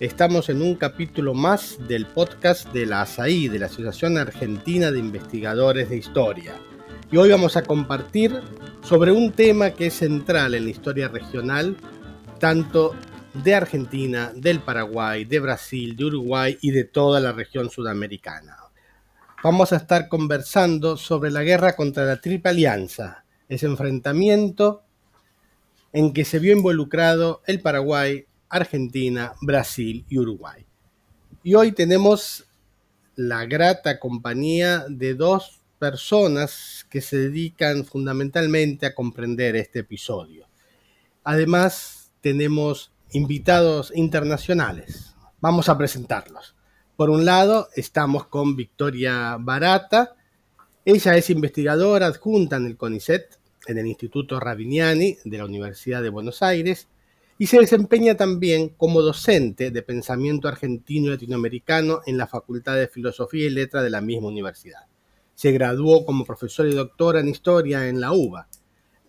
Estamos en un capítulo más del podcast de la ASAI, de la Asociación Argentina de Investigadores de Historia. Y hoy vamos a compartir sobre un tema que es central en la historia regional, tanto de Argentina, del Paraguay, de Brasil, de Uruguay y de toda la región sudamericana. Vamos a estar conversando sobre la guerra contra la Triple Alianza, ese enfrentamiento en que se vio involucrado el Paraguay, Argentina, Brasil y Uruguay. Y hoy tenemos la grata compañía de dos personas que se dedican fundamentalmente a comprender este episodio. Además, tenemos invitados internacionales. Vamos a presentarlos. Por un lado, estamos con Victoria Barata. Ella es investigadora adjunta en el CONICET, en el Instituto Rabiniani de la Universidad de Buenos Aires, y se desempeña también como docente de pensamiento argentino y latinoamericano en la Facultad de Filosofía y Letra de la misma universidad. Se graduó como profesora y doctora en historia en la UBA.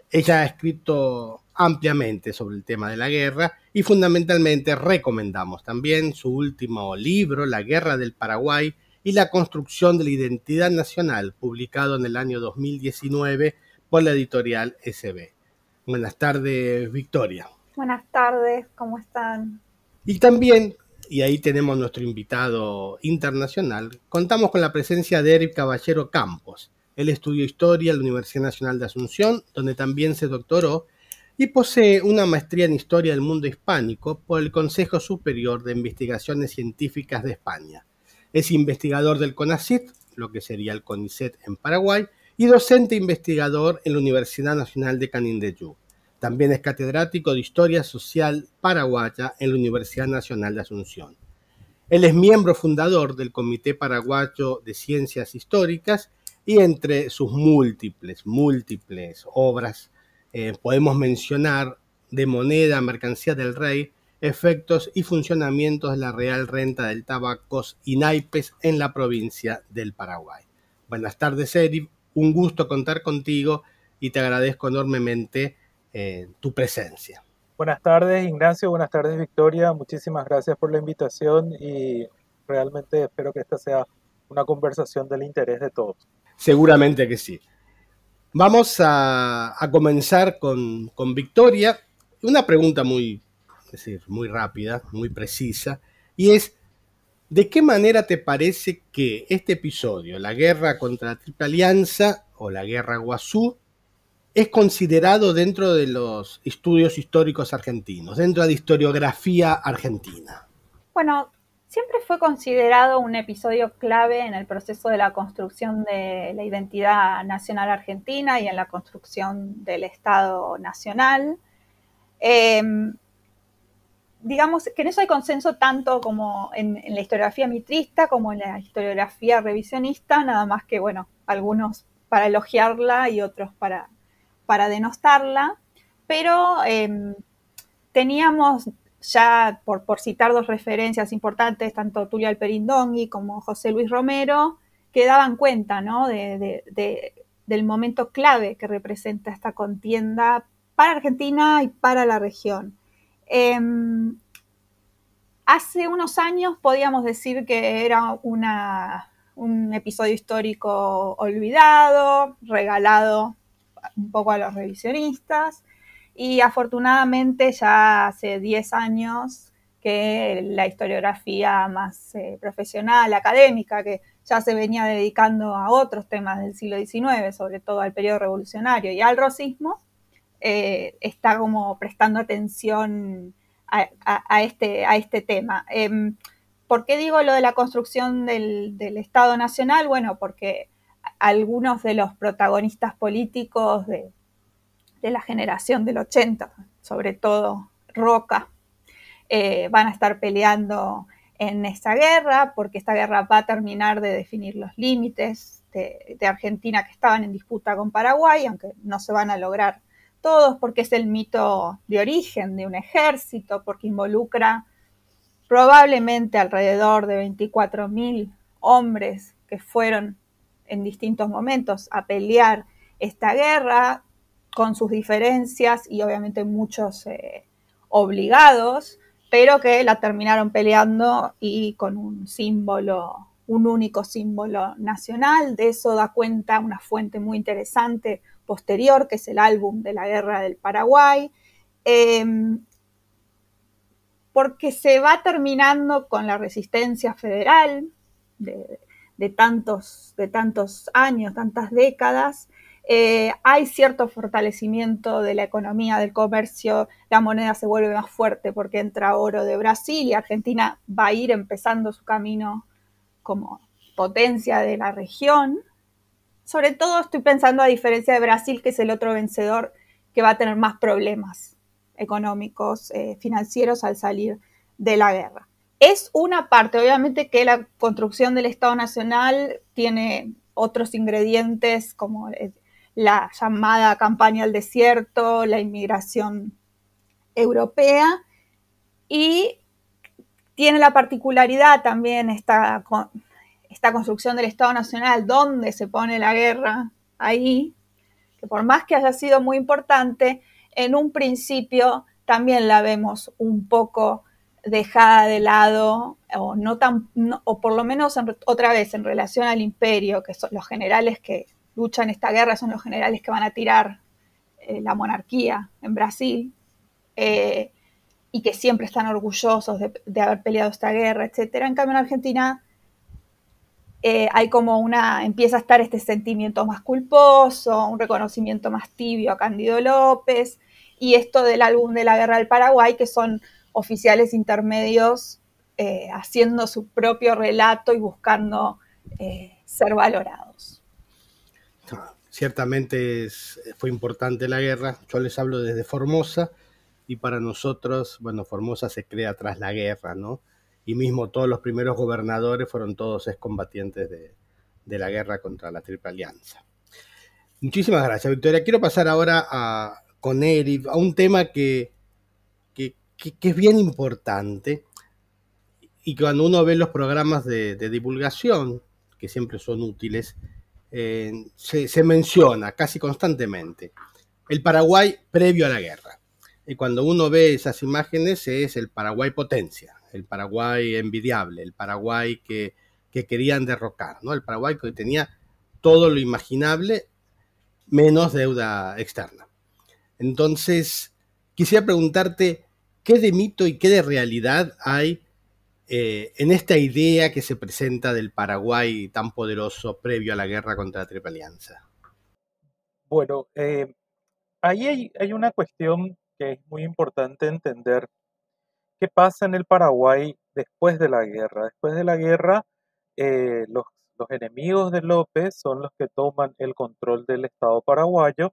Ella ha escrito ampliamente sobre el tema de la guerra y fundamentalmente recomendamos también su último libro, La Guerra del Paraguay y la construcción de la identidad nacional, publicado en el año 2019 por la editorial SB. Buenas tardes, Victoria. Buenas tardes, ¿cómo están? Y también, y ahí tenemos nuestro invitado internacional, contamos con la presencia de Eric Caballero Campos. Él estudió historia en la Universidad Nacional de Asunción, donde también se doctoró, y posee una maestría en historia del mundo hispánico por el Consejo Superior de Investigaciones Científicas de España. Es investigador del CONACYT, lo que sería el CONICET en Paraguay, y docente investigador en la Universidad Nacional de Canindeyú. También es catedrático de Historia Social Paraguaya en la Universidad Nacional de Asunción. Él es miembro fundador del Comité Paraguayo de Ciencias Históricas y entre sus múltiples, múltiples obras eh, podemos mencionar de moneda, mercancía del rey, efectos y funcionamientos de la Real Renta del Tabacos y Naipes en la provincia del Paraguay. Buenas tardes, Eri. Un gusto contar contigo y te agradezco enormemente eh, tu presencia. Buenas tardes, Ignacio. Buenas tardes, Victoria. Muchísimas gracias por la invitación y realmente espero que esta sea una conversación del interés de todos. Seguramente que sí. Vamos a, comenzar con, con, Victoria. Una pregunta muy, decir, muy rápida, muy precisa, y es, ¿de qué manera te parece que este episodio, la guerra contra la Triple Alianza o la guerra Guazú, es considerado dentro de los estudios históricos argentinos, dentro de historiografía argentina? Bueno, siempre fue considerado un episodio clave en el proceso de la construcción de la identidad nacional argentina y en la construcción del Estado nacional. Em, digamos que en eso hay consenso tanto como en, en, la historiografía mitrista como en la historiografía revisionista, nada más que, bueno, algunos para elogiarla y otros para para denostarla, pero em, teníamos ya, por, por, citar dos referencias importantes, tanto Tulio Alperindongui como José Luis Romero, que daban cuenta ¿no? de, del momento clave que representa esta contienda para Argentina y para la región. Em, hace unos años podíamos decir que era una, un episodio histórico olvidado, regalado un poco a los revisionistas y afortunadamente ya hace 10 años que la historiografía más eh, profesional, académica, que ya se venía dedicando a otros temas del siglo XIX, sobre todo al periodo revolucionario y al rosismo, eh, está como prestando atención a, este, a este tema. Em, ¿Por qué digo lo de la construcción del, del Estado Nacional? Bueno, porque algunos de los protagonistas políticos de, la generación del 80, sobre todo Roca, eh, van a estar peleando en esta guerra, porque esta guerra va a terminar de definir los límites este, de Argentina que estaban en disputa con Paraguay, aunque no se van a lograr todos, porque es el mito de origen de un ejército, porque involucra probablemente alrededor de 24.000 hombres que fueron en distintos momentos a pelear esta guerra con sus diferencias y obviamente muchos eh, obligados, pero que la terminaron peleando y con un símbolo, un único símbolo nacional. De eso da cuenta una fuente muy interesante posterior, que es el álbum de la Guerra del Paraguay. Em, porque se va terminando con la resistencia federal de, tantos, de tantos años, tantas décadas. Eh, hay cierto fortalecimiento de la economía, del comercio, la moneda se vuelve más fuerte porque entra oro de Brasil y Argentina va a ir empezando su camino como potencia de la región. Sobre todo estoy pensando a diferencia de Brasil, que es el otro vencedor que va a tener más problemas económicos, eh, financieros al salir de la guerra. Es una parte, obviamente que la construcción del Estado Nacional tiene otros ingredientes como eh, la llamada campaña al desierto, la inmigración europea y tiene la particularidad también esta, esta construcción del Estado Nacional, donde se pone la guerra ahí, que por más que haya sido muy importante, en un principio también la vemos un poco dejada de lado, o, no tan, o por lo menos otra vez en relación al imperio, que son los generales que luchan esta guerra, son los generales que van a tirar eh, la monarquía en Brasil, eh, y que siempre están orgullosos de, haber peleado esta guerra, etc. En cambio, en Argentina eh, hay como una, empieza a estar este sentimiento más culposo, un reconocimiento más tibio a Cándido López, y esto del álbum de la Guerra del Paraguay, que son oficiales intermedios eh, haciendo su propio relato y buscando eh, ser valorados. Ciertamente fue importante la guerra, yo les hablo desde Formosa y para nosotros, bueno, Formosa se crea tras la guerra, ¿no? Y mismo todos los primeros gobernadores fueron todos excombatientes de, de la guerra contra la Triple Alianza. Muchísimas gracias, Victoria. Quiero pasar ahora a, con Eric, a un tema que, que, es bien importante y cuando uno ve los programas de, divulgación, que siempre son útiles, eh, se, menciona casi constantemente el Paraguay previo a la guerra. Y cuando uno ve esas imágenes es el Paraguay potencia, el Paraguay envidiable, el Paraguay que, que querían derrocar, ¿no? el Paraguay que tenía todo lo imaginable menos deuda externa. Entonces, quisiera preguntarte, ¿qué de mito y qué de realidad hay eh, en esta idea que se presenta del Paraguay tan poderoso previo a la guerra contra la Triple Alianza? Bueno, eh, ahí hay, una cuestión que es muy importante entender. ¿Qué pasa en el Paraguay después de la guerra? Después de la guerra, eh, los enemigos de López son los que toman el control del Estado paraguayo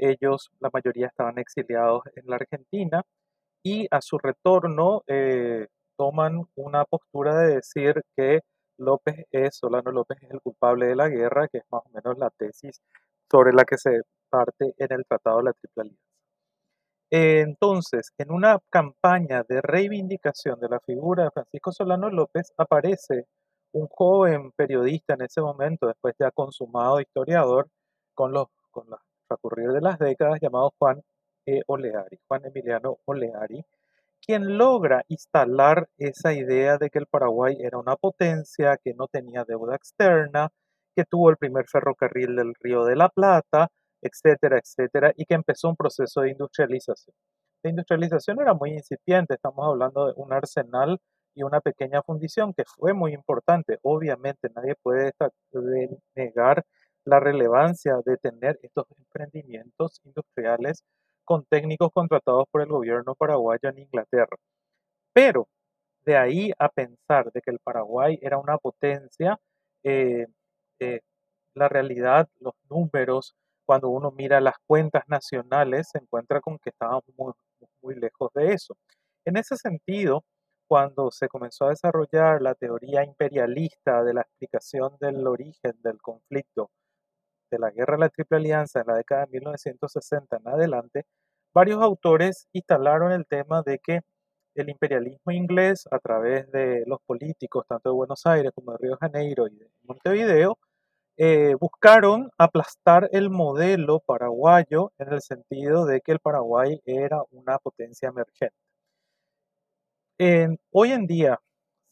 ellos, la mayoría estaban exiliados en la Argentina y a su retorno eh, toman una postura de decir que López es, Solano López es el culpable de la guerra, que es más o menos la tesis sobre la que se parte en el Tratado de la Triple Alianza. Entonces, en una campaña de reivindicación de la figura de Francisco Solano López, aparece un joven periodista en ese momento, después ya consumado historiador, con, los, con las transcurrir de las décadas llamado Juan e. Oleari, Juan Emiliano Oleari, quien logra instalar esa idea de que el Paraguay era una potencia, que no tenía deuda externa, que tuvo el primer ferrocarril del Río de la Plata, etcétera, etcétera, y que empezó un proceso de industrialización. La industrialización era muy incipiente, estamos hablando de un arsenal y una pequeña fundición que fue muy importante. Obviamente nadie puede negar la relevancia de tener estos emprendimientos industriales con técnicos contratados por el gobierno paraguayo en Inglaterra. Pero de ahí a pensar de que el Paraguay era una potencia, eh, eh, la realidad, los números, cuando uno mira las cuentas nacionales, se encuentra con que estábamos muy, muy lejos de eso. En ese sentido, cuando se comenzó a desarrollar la teoría imperialista de la explicación del origen del conflicto de la guerra de la Triple Alianza en la década de 1960 en adelante, varios autores instalaron el tema de que el imperialismo inglés, a través de los políticos, tanto de Buenos Aires como de Río Janeiro y de Montevideo, eh, buscaron aplastar el modelo paraguayo en el sentido de que el Paraguay era una potencia emergente. hoy en día,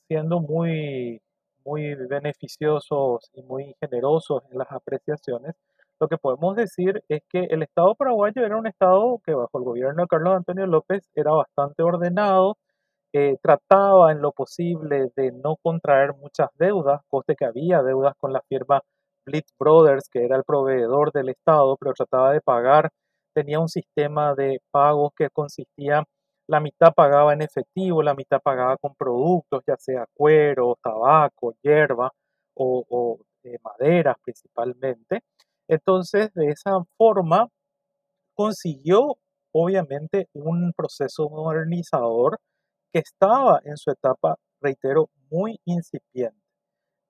siendo muy, muy beneficiosos y muy generosos en las apreciaciones, lo que podemos decir es que el Estado paraguayo era un Estado que bajo el gobierno de Carlos Antonio López era bastante ordenado, eh, trataba en lo posible de no contraer muchas deudas, coste que había deudas con la firma Blitz Brothers, que era el proveedor del Estado, pero trataba de pagar, tenía un sistema de pagos que consistía, la mitad pagaba en efectivo, la mitad pagaba con productos, ya sea cuero, tabaco, hierba o, o eh, maderas principalmente. Entonces, de esa forma, consiguió obviamente un proceso modernizador que estaba en su etapa, reitero, muy incipiente.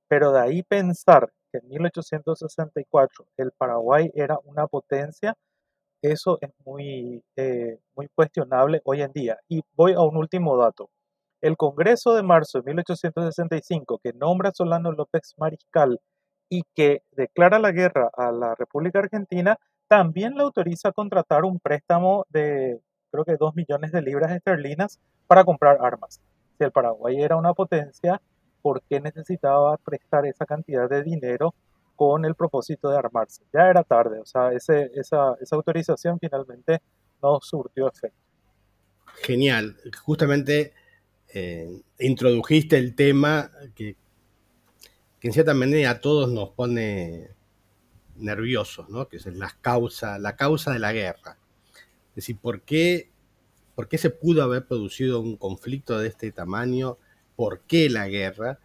Pero de ahí pensar que en 1864 el Paraguay era una potencia, eso es muy, eh, muy cuestionable hoy en día. Y voy a un último dato. El Congreso de marzo de 1865, que nombra a Solano López Mariscal y que declara la guerra a la República Argentina, también le autoriza a contratar un préstamo de creo que 2 millones de libras esterlinas para comprar armas. Si el Paraguay era una potencia, ¿por qué necesitaba prestar esa cantidad de dinero con el propósito de armarse? Ya era tarde, o sea, esa autorización finalmente no surtió efecto. Genial, justamente eh, introdujiste el tema que, que en cierta manera a todos nos pone nerviosos, ¿no? que es la causa, la causa de la guerra. Es decir, ¿por qué, ¿por qué se pudo haber producido un conflicto de este tamaño? ¿Por qué la guerra?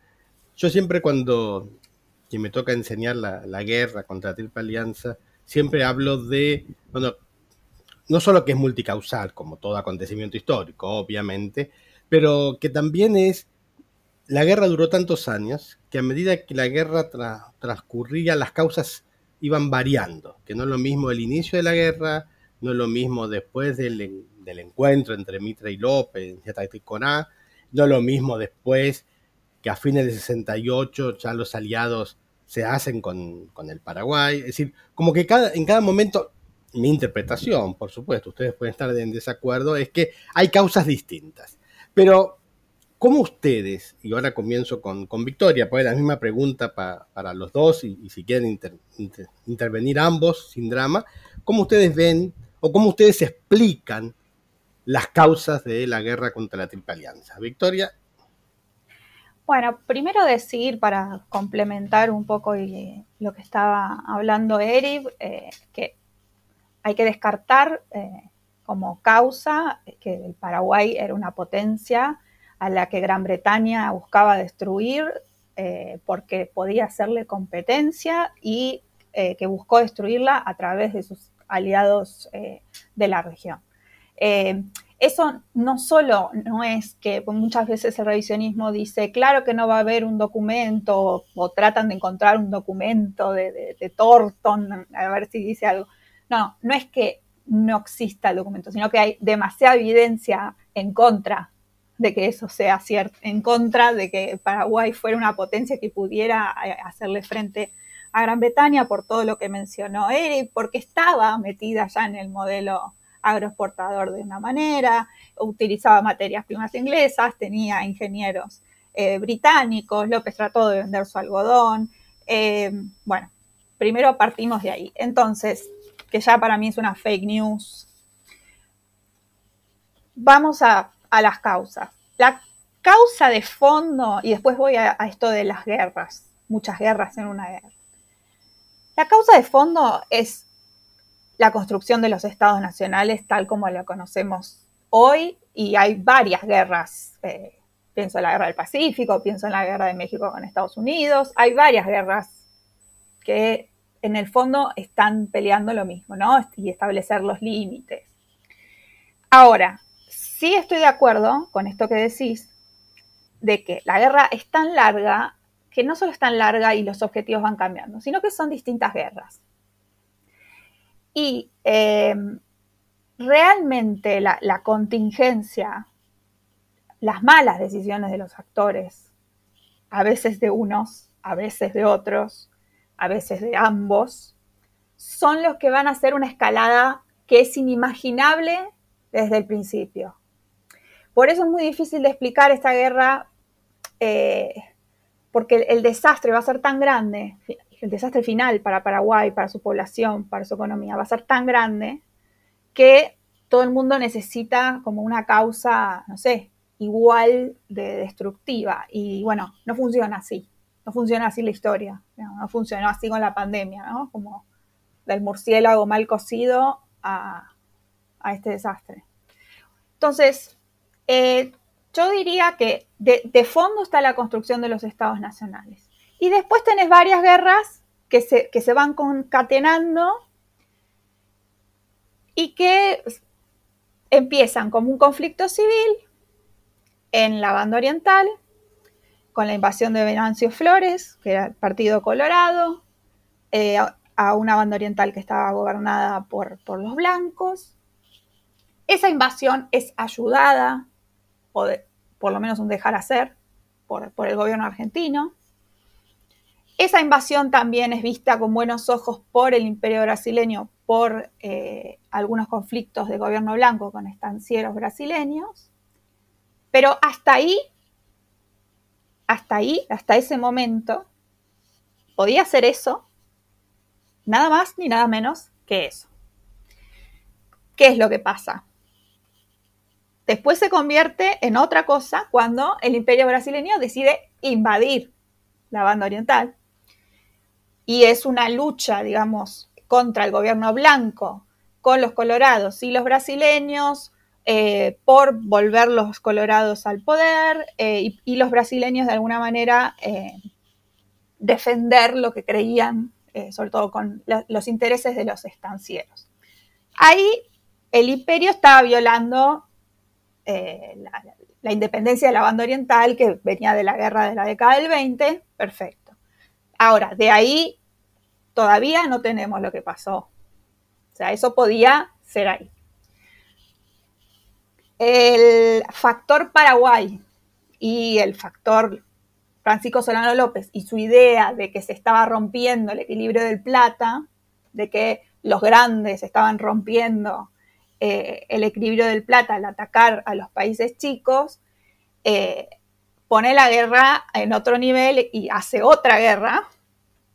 Yo siempre cuando que me toca enseñar la, la guerra contra la Triple Alianza, siempre hablo de, bueno, no solo que es multicausal, como todo acontecimiento histórico, obviamente, pero que también es la guerra duró tantos años que a medida que la guerra transcurría, las causas iban variando, que no es lo mismo el inicio de la guerra, no es lo mismo después del, encuentro entre Mitre y López en Coná, no es lo mismo después que a fines de 68 ya los aliados se hacen con, el Paraguay, es decir, como que cada, en cada momento, mi interpretación, por supuesto, ustedes pueden estar en desacuerdo, es que hay causas distintas, pero ¿Cómo ustedes, y ahora comienzo con, Victoria, pues la misma pregunta para los dos, y, si quieren intervenir ambos sin drama, ¿cómo ustedes ven o cómo ustedes explican las causas de la guerra contra la Triple Alianza? Victoria. Bueno, primero decir, para complementar un poco lo que estaba hablando Eric, eh, que hay que descartar eh, como causa que el Paraguay era una potencia a la que Gran Bretaña buscaba destruir eh, porque podía hacerle competencia y eh, que buscó destruirla a través de sus aliados eh, de la región. Eso no solo no es que muchas veces el revisionismo dice, claro que no va a haber un documento o tratan de encontrar un documento de, de Thornton, a ver si dice algo. No, no es que no exista el documento, sino que hay demasiada evidencia en contra de que eso sea cierto, en contra de que Paraguay fuera una potencia que pudiera eh, hacerle frente a Gran Bretaña por todo lo que mencionó Eric, porque estaba metida ya en el modelo agroexportador de una manera, utilizaba materias primas inglesas, tenía ingenieros eh, británicos, López trató de vender su algodón. Eh, bueno, primero partimos de ahí. Entonces, que ya para mí es una fake news. Vamos a a las causas. La causa de fondo, y después voy a, esto de las guerras, muchas guerras en una guerra. La causa de fondo es la construcción de los estados nacionales tal como la conocemos hoy y hay varias guerras. Eh, pienso en la guerra del Pacífico, pienso en la guerra de México con Estados Unidos, hay varias guerras que en el fondo están peleando lo mismo, ¿no? Y establecer los límites. Ahora, sí estoy de acuerdo con esto que decís, de que la guerra es tan larga que no solo es tan larga y los objetivos van cambiando, sino que son distintas guerras. Y eh, realmente la, contingencia, las malas decisiones de los actores, a veces de unos, a veces de otros, a veces de ambos, son los que van a hacer una escalada que es inimaginable desde el principio. Por eso es muy difícil de explicar esta guerra eh, porque el, desastre va a ser tan grande, el desastre final para Paraguay, para su población, para su economía, va a ser tan grande que todo el mundo necesita como una causa, no sé, igual de destructiva. Y bueno, no funciona así, no funciona así la historia, no, funcionó así con la pandemia, ¿no? Como del murciélago mal cocido a, este desastre. Entonces, eh, yo diría que de, fondo está la construcción de los estados nacionales. Y después tenés varias guerras que se, que se van concatenando y que empiezan como un conflicto civil en la banda oriental, con la invasión de Venancio Flores, que era el Partido Colorado, eh, a una banda oriental que estaba gobernada por, por los blancos. Esa invasión es ayudada o por lo menos un dejar hacer por, el gobierno argentino. Esa invasión también es vista con buenos ojos por el imperio brasileño por eh, algunos conflictos de gobierno blanco con estancieros brasileños. Pero hasta ahí, hasta ahí, hasta ese momento, podía ser eso, nada más ni nada menos que eso. ¿Qué es lo que pasa? Después se convierte en otra cosa cuando el imperio brasileño decide invadir la banda oriental. Y es una lucha, digamos, contra el gobierno blanco, con los colorados y los brasileños, eh, por volver los colorados al poder eh, y, los brasileños de alguna manera eh, defender lo que creían, sobre todo con los intereses de los estancieros. Ahí el imperio estaba violando eh, la, independencia de la banda oriental que venía de la guerra de la década del 20, perfecto. Ahora, de ahí todavía no tenemos lo que pasó. O sea, eso podía ser ahí. El factor Paraguay y el factor Francisco Solano López y su idea de que se estaba rompiendo el equilibrio del plata, de que los grandes estaban rompiendo eh, el equilibrio del plata al atacar a los países chicos, eh, pone la guerra en otro nivel y hace otra guerra,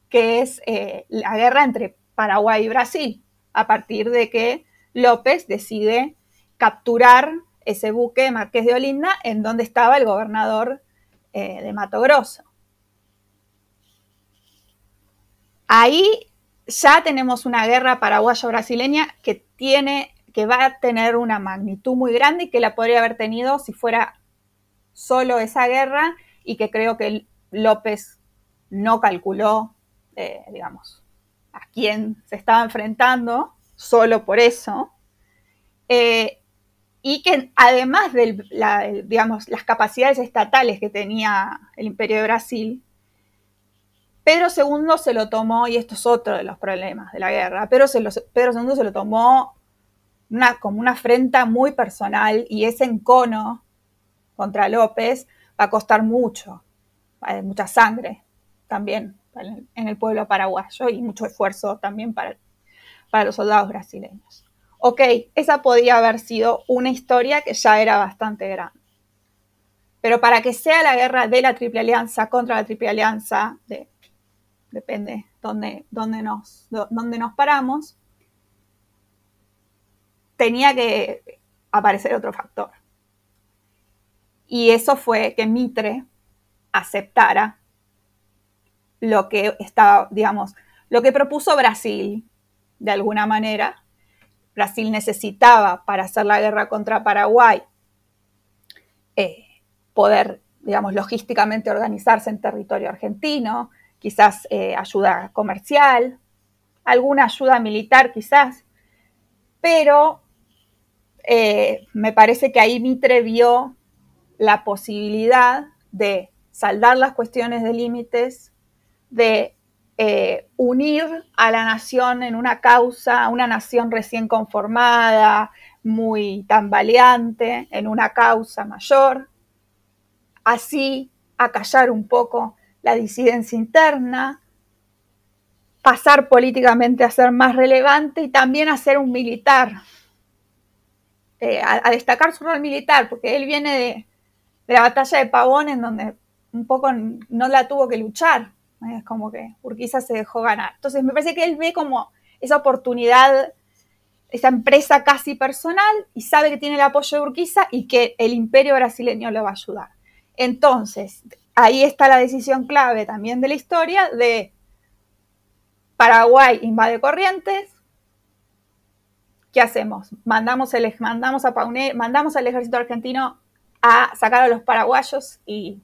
que es eh, la guerra entre Paraguay y Brasil, a partir de que López decide capturar ese buque Marqués de Olinda en donde estaba el gobernador de Mato Grosso. Ahí ya tenemos una guerra paraguayo-brasileña que tiene que va a tener una magnitud muy grande y que la podría haber tenido si fuera solo esa guerra y que creo que López no calculó, eh, digamos, a quién se estaba enfrentando, solo por eso. Eh, y que además de digamos, las capacidades estatales que tenía el Imperio de Brasil, Pedro II se lo tomó, y esto es otro de los problemas de la guerra, Pedro, II se lo tomó una, como una afrenta muy personal y ese encono contra López va a costar mucho, mucha sangre también en el pueblo paraguayo y mucho esfuerzo también para, para los soldados brasileños. Ok, esa podía haber sido una historia que ya era bastante grande. Pero para que sea la guerra de la Triple Alianza contra la Triple Alianza, de, depende dónde, dónde, nos, dónde nos paramos, tenía que aparecer otro factor. Y eso fue que Mitre aceptara lo que estaba, digamos, lo que propuso Brasil, de alguna manera. Brasil necesitaba para hacer la guerra contra Paraguay eh, poder, digamos, logísticamente organizarse en territorio argentino, quizás eh, ayuda comercial, alguna ayuda militar quizás, pero eh, me parece que ahí Mitre vio la posibilidad de saldar las cuestiones de límites, de eh, unir a la nación en una causa, una nación recién conformada, muy tambaleante, en una causa mayor, así acallar un poco la disidencia interna, pasar políticamente a ser más relevante y también a ser un militar, eh, a, destacar su rol militar, porque él viene de, la batalla de Pavón, en donde un poco no la tuvo que luchar, es como que Urquiza se dejó ganar. Entonces me parece que él ve como esa oportunidad, esa empresa casi personal, y sabe que tiene el apoyo de Urquiza y que el imperio brasileño le va a ayudar. Entonces, ahí está la decisión clave también de la historia de Paraguay invade Corrientes. ¿Qué hacemos? Mandamos, el, mandamos, a mandamos al ejército argentino a sacar a los paraguayos y,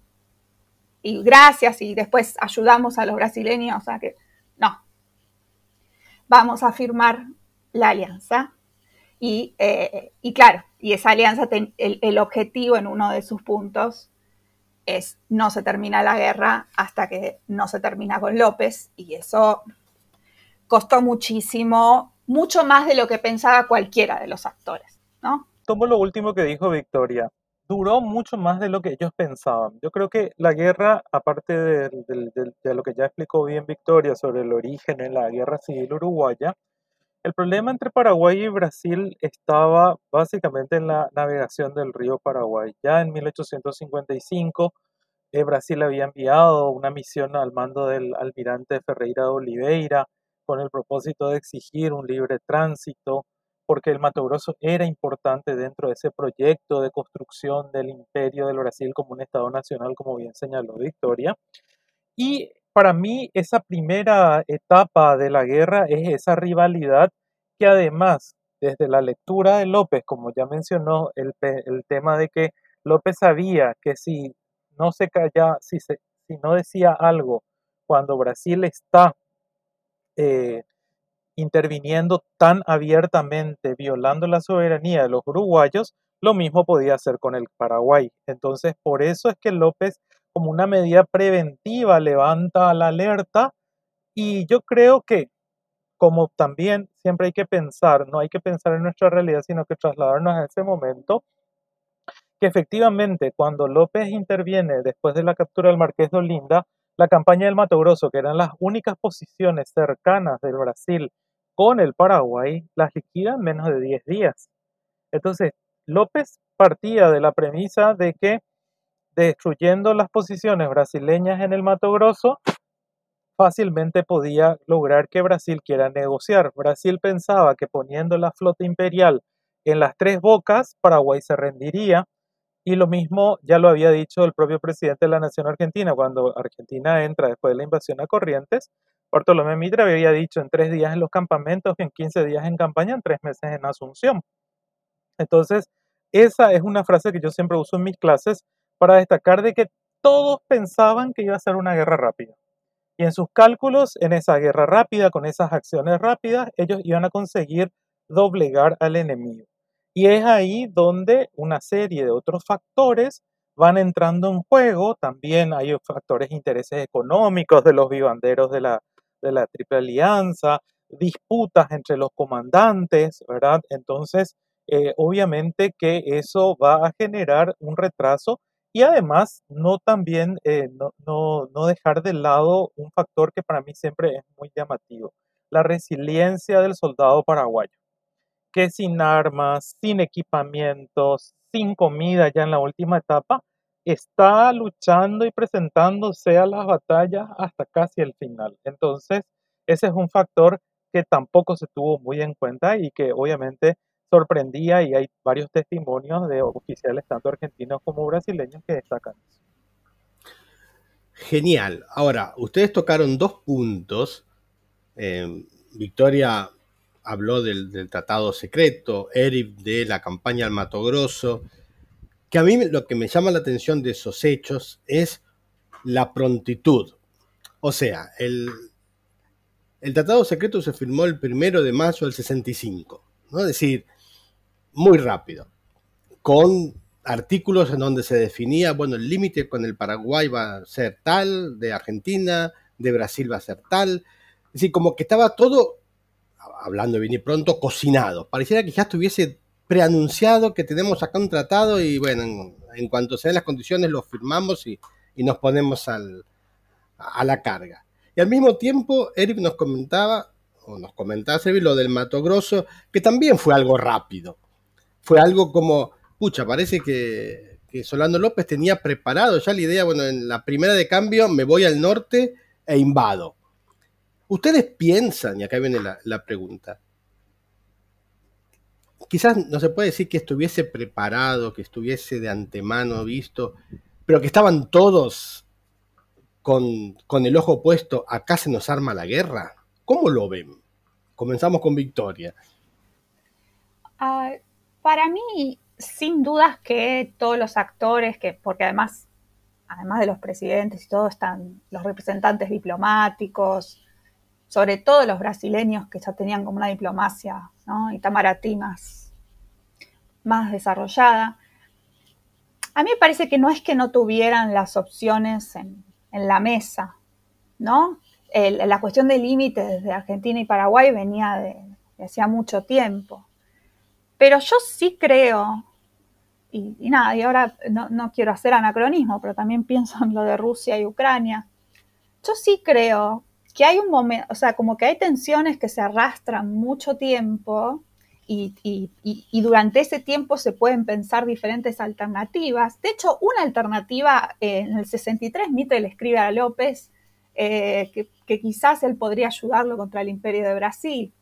gracias y después ayudamos a los brasileños. O sea que no. Vamos a firmar la alianza. Y, eh, claro, y esa alianza, el objetivo en uno de sus puntos es no se termina la guerra hasta que no se termina con López y eso costó muchísimo, mucho más de lo que pensaba cualquiera de los actores, ¿no? Tomo lo último que dijo Victoria. Duró mucho más de lo que ellos pensaban. Yo creo que la guerra, aparte de, lo que ya explicó bien Victoria sobre el origen en la guerra civil uruguaya, el problema entre Paraguay y Brasil estaba básicamente en la navegación del río Paraguay. Ya en 1855, eh, Brasil había enviado una misión al mando del almirante Ferreira de Oliveira con el propósito de exigir un libre tránsito, porque el Mato Grosso era importante dentro de ese proyecto de construcción del imperio del Brasil como un Estado nacional, como bien señaló Victoria. Y para mí esa primera etapa de la guerra es esa rivalidad que además, desde la lectura de López, como ya mencionó, el, tema de que López sabía que si no se calla, si no decía algo cuando Brasil está eh, interviniendo tan abiertamente, violando la soberanía de los uruguayos, lo mismo podía hacer con el Paraguay. Entonces, por eso es que López, como una medida preventiva, levanta la alerta y yo creo que, como también siempre hay que pensar, no hay que pensar en nuestra realidad, sino que trasladarnos a ese momento, que efectivamente cuando López interviene después de la captura del Marqués de Olinda, la campaña del Mato Grosso, que eran las únicas posiciones cercanas del Brasil con el Paraguay, las liquida en menos de 10 días. Entonces, López partía de la premisa de que destruyendo las posiciones brasileñas en el Mato Grosso, fácilmente podía lograr que Brasil quiera negociar. Brasil pensaba que poniendo la flota imperial en las tres bocas, Paraguay se rendiría y lo mismo ya lo había dicho el propio presidente de la Nación Argentina cuando Argentina entra después de la invasión a Corrientes. Bartolomé Mitre había dicho en tres días en los campamentos, en 15 días en campaña, en tres meses en Asunción. Entonces, esa es una frase que yo siempre uso en mis clases para destacar de que todos pensaban que iba a ser una guerra rápida. Y en sus cálculos, en esa guerra rápida, con esas acciones rápidas, ellos iban a conseguir doblegar al enemigo. Y es ahí donde una serie de otros factores van entrando en juego. También hay factores intereses económicos de los vivanderos de la, de la Triple Alianza, disputas entre los comandantes, ¿verdad? Entonces, eh, obviamente que eso va a generar un retraso y además no también eh, no, no, no dejar de lado un factor que para mí siempre es muy llamativo, la resiliencia del soldado paraguayo que sin armas, sin equipamientos, sin comida ya en la última etapa, está luchando y presentándose a las batallas hasta casi el final. Entonces, ese es un factor que tampoco se tuvo muy en cuenta y que obviamente sorprendía y hay varios testimonios de oficiales tanto argentinos como brasileños que destacan eso. Genial. Ahora, ustedes tocaron dos puntos. Eh, Victoria habló del, tratado secreto, Eric de la campaña al Mato Grosso, que a mí lo que me llama la atención de esos hechos es la prontitud. O sea, el, el tratado secreto se firmó el primero de mayo del 65, ¿no? es decir, muy rápido, con artículos en donde se definía, bueno, el límite con el Paraguay va a ser tal, de Argentina, de Brasil va a ser tal. Es decir, como que estaba todo, hablando bien y pronto, cocinado. Pareciera que ya estuviese preanunciado que tenemos acá un tratado y bueno, en, cuanto se den las condiciones lo firmamos y, nos ponemos al, a la carga. Y al mismo tiempo, Eric nos comentaba, o nos comentaba lo del Mato Grosso, que también fue algo rápido. Fue algo como, pucha, parece que, que Solano López tenía preparado ya la idea, bueno, en la primera de cambio me voy al norte e invado. Ustedes piensan, y acá viene la, la pregunta, quizás no se puede decir que estuviese preparado, que estuviese de antemano visto, pero que estaban todos con, el ojo puesto, acá se nos arma la guerra. ¿Cómo lo ven? Comenzamos con Victoria. Ah, para mí, sin dudas que todos los actores, que, porque además, además de los presidentes y todo, están los representantes diplomáticos, sobre todo los brasileños que ya tenían como una diplomacia, ¿no? Itamaraty más, más desarrollada. A mí me parece que no es que no tuvieran las opciones en, la mesa, ¿no? la cuestión de límites de Argentina y Paraguay venía de, hacía mucho tiempo. Pero yo sí creo, y, nada, y ahora no, no, quiero hacer anacronismo, pero también pienso en lo de Rusia y Ucrania. Yo sí creo que hay un momento, o sea, como que hay tensiones que se arrastran mucho tiempo y, durante ese tiempo se pueden pensar diferentes alternativas. De hecho, una alternativa eh, en el 63, Mitre le escribe a López eh, que, quizás él podría ayudarlo contra el imperio de Brasil.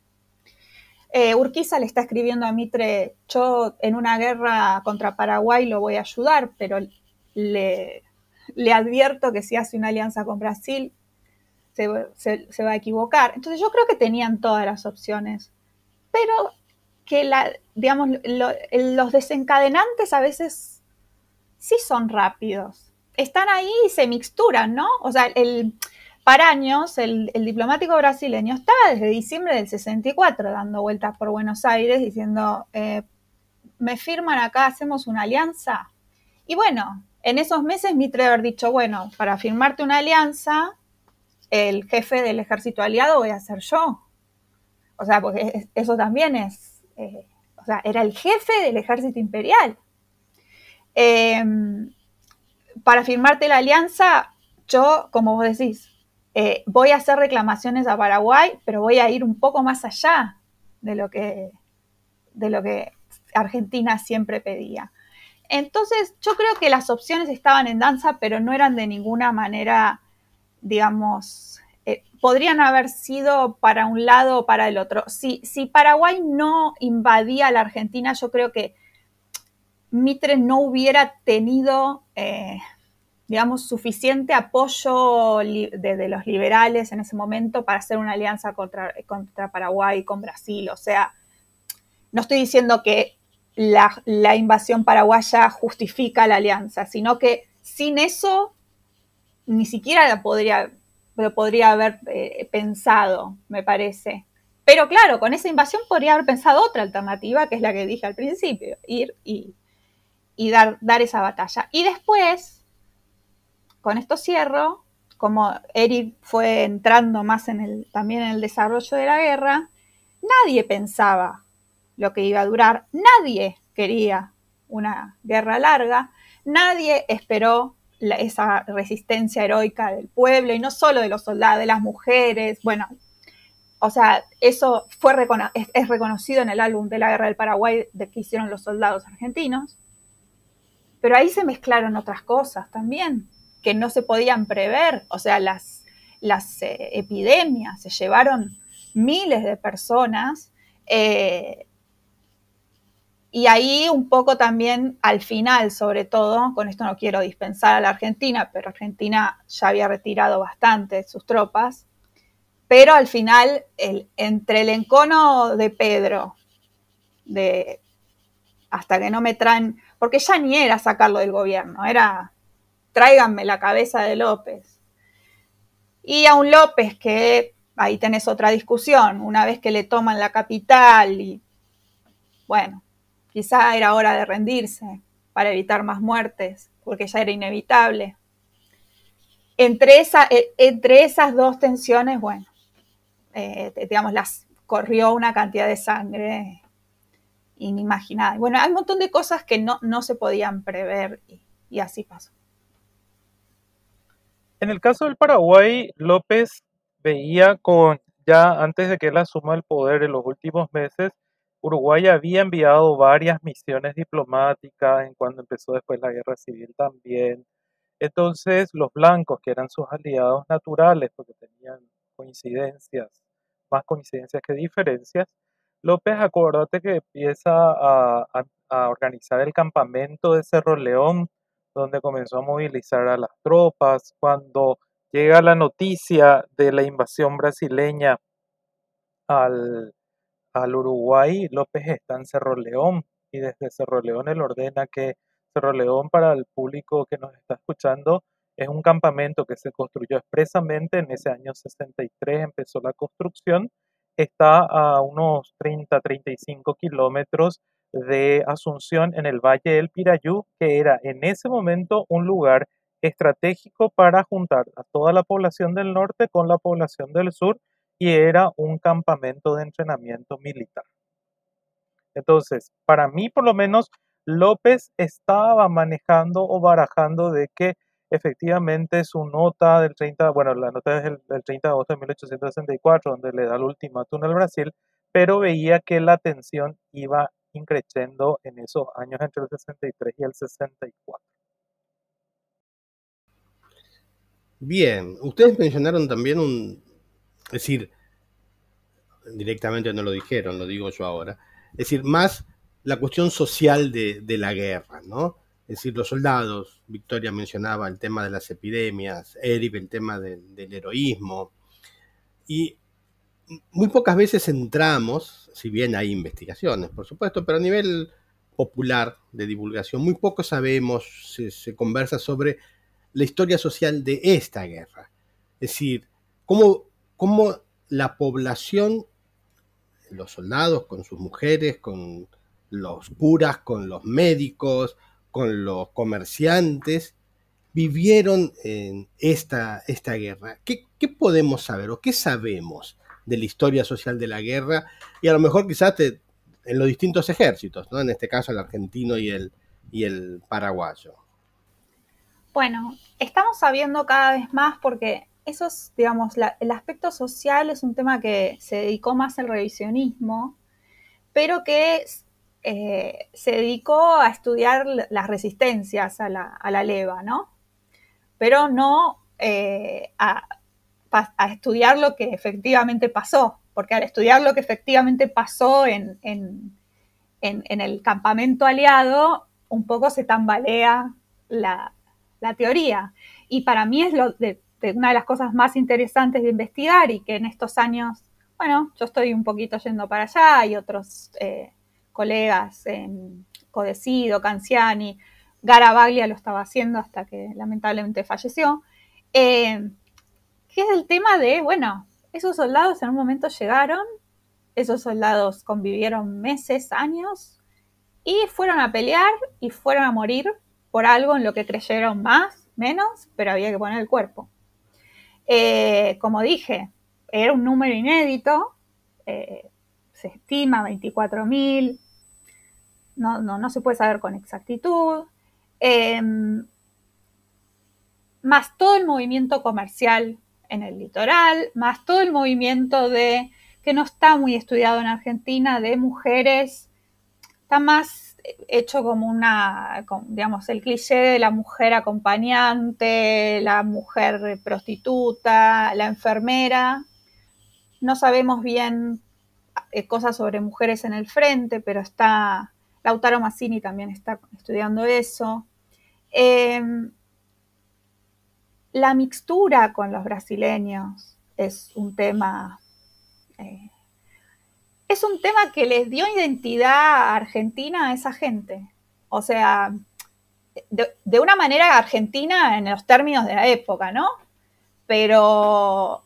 Eh, Urquiza le está escribiendo a Mitre, yo en una guerra contra Paraguay lo voy a ayudar, pero le, le advierto que si hace una alianza con Brasil, se, va a equivocar. Entonces yo creo que tenían todas las opciones, pero que la, digamos, los desencadenantes a veces sí son rápidos. Están ahí y se mixturan, ¿no? O sea, el Paraños, el, el diplomático brasileño, estaba desde diciembre del 64 dando vueltas por Buenos Aires diciendo, eh, me firman acá, hacemos una alianza. Y bueno, en esos meses Mitre haber dicho, bueno, para firmarte una alianza, el jefe del ejército aliado voy a ser yo. O sea, porque eso también es, eh, o sea, era el jefe del ejército imperial. Em, para firmarte la alianza, yo, como vos decís, eh, voy a hacer reclamaciones a Paraguay, pero voy a ir un poco más allá de lo que, de lo que Argentina siempre pedía. Entonces, yo creo que las opciones estaban en danza, pero no eran de ninguna manera digamos, eh, podrían haber sido para un lado o para el otro. Si, si Paraguay no invadía la Argentina, yo creo que Mitre no hubiera tenido, eh, digamos, suficiente apoyo de, los liberales en ese momento para hacer una alianza contra, contra Paraguay con Brasil. O sea, no estoy diciendo que la, la invasión paraguaya justifica la alianza, sino que sin eso ni siquiera podría, lo podría haber eh, pensado, me parece. Pero claro, con esa invasión podría haber pensado otra alternativa, que es la que dije al principio, ir y, dar, dar esa batalla. Y después, con esto cierro, como Eric fue entrando más en el, también en el desarrollo de la guerra, nadie pensaba lo que iba a durar, nadie quería una guerra larga, nadie esperó esa resistencia heroica del pueblo y no solo de los soldados, de las mujeres, bueno, o sea, eso fue es, reconocido en el álbum de la Guerra del Paraguay de que hicieron los soldados argentinos, pero ahí se mezclaron otras cosas también que no se podían prever, o sea, las, las eh, epidemias se llevaron miles de personas. Eh, y ahí un poco también al final, sobre todo, con esto no quiero dispensar a la Argentina, pero Argentina ya había retirado bastante sus tropas, pero al final, el, entre el encono de Pedro, de hasta que no me traen, porque ya ni era sacarlo del gobierno, era tráiganme la cabeza de López. Y a un López que, ahí tenés otra discusión, una vez que le toman la capital y, bueno, quizá era hora de rendirse. para evitar más muertes, porque ya era inevitable. Entre, esa, eh, entre esas dos tensiones, bueno, eh, digamos, las corrió una cantidad de sangre inimaginable. Bueno, hay un montón de cosas que no, no se podían prever y, y así pasó. En el caso del Paraguay, López veía con, ya antes de que él asuma el poder en los últimos meses, Uruguay había enviado varias misiones diplomáticas en cuando empezó después la guerra civil también. Entonces, los blancos, que eran sus aliados naturales, porque tenían coincidencias, más coincidencias que diferencias, López, acuérdate que empieza a, organizar el campamento de Cerro León, donde comenzó a movilizar a las tropas. Cuando llega la noticia de la invasión brasileña al, al Uruguay, López está en Cerro León y desde Cerro León él ordena que Cerro León para el público que nos está escuchando es un campamento que se construyó expresamente en ese año 63, empezó la construcción, está a unos 30-35 kilómetros de Asunción en el Valle del Pirayú, que era en ese momento un lugar estratégico para juntar a toda la población del norte con la población del sur y era un campamento de entrenamiento militar. Entonces, para mí por lo menos, López estaba manejando o barajando de que efectivamente su nota del 30, bueno, la nota es del 30 de agosto de 1864, donde le da el ultimátum al Brasil, pero veía que la tensión iba increciendo en esos años entre el 63 y el 64. Bien, ustedes mencionaron también un, es decir, directamente no lo dijeron, lo digo yo ahora, es decir, más la cuestión social de, de la guerra, ¿no? Es decir, los soldados, Victoria mencionaba el tema de las epidemias, Eric el tema del heroísmo, y muy pocas veces entramos, si bien hay investigaciones, por supuesto, pero a nivel popular de divulgación, muy poco sabemos, se, conversa sobre la historia social de esta guerra. Es decir, cómo, cómo la población, los soldados con sus mujeres, con los curas, con los médicos, con los comerciantes, vivieron en esta, esta guerra. ¿Qué, ¿Qué, podemos saber o qué sabemos de la historia social de la guerra y a lo mejor quizás en los distintos ejércitos, ¿no? en este caso el argentino y el, y el paraguayo. Bueno, estamos sabiendo cada vez más porque eso es, digamos, el aspecto social es un tema que se dedicó más al revisionismo, pero que eh, se dedicó a estudiar las resistencias a la, a la leva, ¿no? Pero no eh, a, a estudiar lo que efectivamente pasó, porque al estudiar lo que efectivamente pasó en, el campamento aliado, un poco se tambalea la, teoría. Y para mí es lo de, una de las cosas más interesantes de investigar y que en estos años, bueno, yo estoy un poquito yendo para allá y otros eh, colegas en Codecido, Canciani, Garabaglia lo estaba haciendo hasta que lamentablemente falleció. Eh, que es el tema de, bueno, esos soldados en un momento llegaron, esos soldados convivieron meses, años, y fueron a pelear y fueron a morir por algo en lo que creyeron más, menos, pero había que poner el cuerpo. Eh, como dije, era un número inédito, eh, se estima 24.000, no, no, no, se puede saber con exactitud, em, más todo el movimiento comercial en el litoral, más todo el movimiento de que no está muy estudiado en Argentina de mujeres, está más hecho como una, digamos, el cliché de la mujer acompañante, la mujer prostituta, la enfermera. No sabemos bien eh, cosas sobre mujeres en el frente, pero está, Lautaro Massini también está estudiando eso. Em, la mixtura con los brasileños es un tema, eh, es un tema que les dio identidad Argentina a esa gente. O sea, de, una manera argentina en los términos de la época, ¿no? Pero,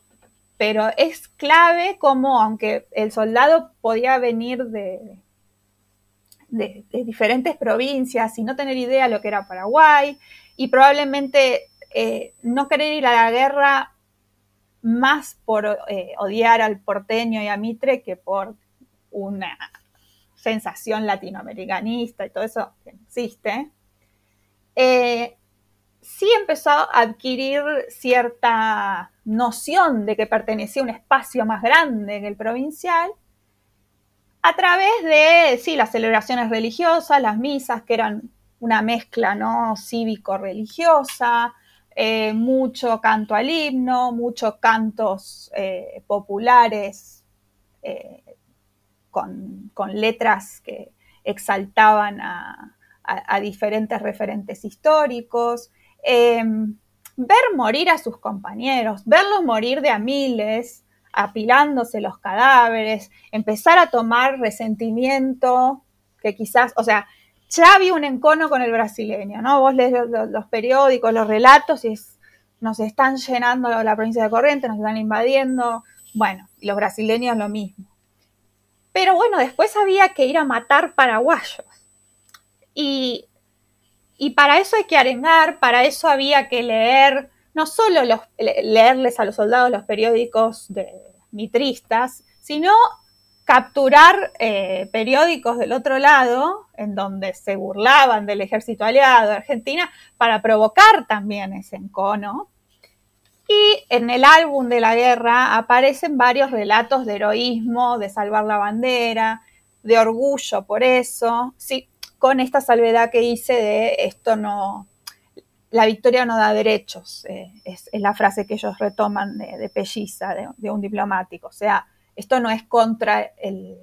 pero es clave como, aunque el soldado podía venir de, diferentes provincias y no tener idea de lo que era Paraguay y probablemente eh, no querer ir a la guerra más por eh, odiar al porteño y a Mitre que por una sensación latinoamericanista y todo eso que existe, eh, sí empezó a adquirir cierta noción de que pertenecía a un espacio más grande que el provincial a través de, sí, las celebraciones religiosas, las misas, que eran una mezcla, ¿no? Cívico-religiosa, eh, mucho canto al himno, muchos cantos eh, populares con, letras que exaltaban a, diferentes referentes históricos, em, ver morir a sus compañeros, verlos morir de a miles, apilándose los cadáveres, empezar a tomar resentimiento, que quizás, o sea, ya había un encono con el brasileño, ¿no? Vos lees los, periódicos, los relatos y nos están llenando la provincia de Corrientes, nos están invadiendo, bueno, los brasileños lo mismo. Pero bueno, después había que ir a matar paraguayos. Y, y para eso hay que arengar, para eso había que leer, no solo leerles a los soldados los periódicos de mitristas, sino capturar eh, periódicos del otro lado, en donde se burlaban del ejército aliado de Argentina, para provocar también ese encono. Y en el álbum de la guerra aparecen varios relatos de heroísmo, de salvar la bandera, de orgullo por eso, sí, con esta salvedad que hice de esto no, la victoria no da derechos, eh, es, la frase que ellos retoman de, Pelliza, de un diplomático, o sea, esto no es contra el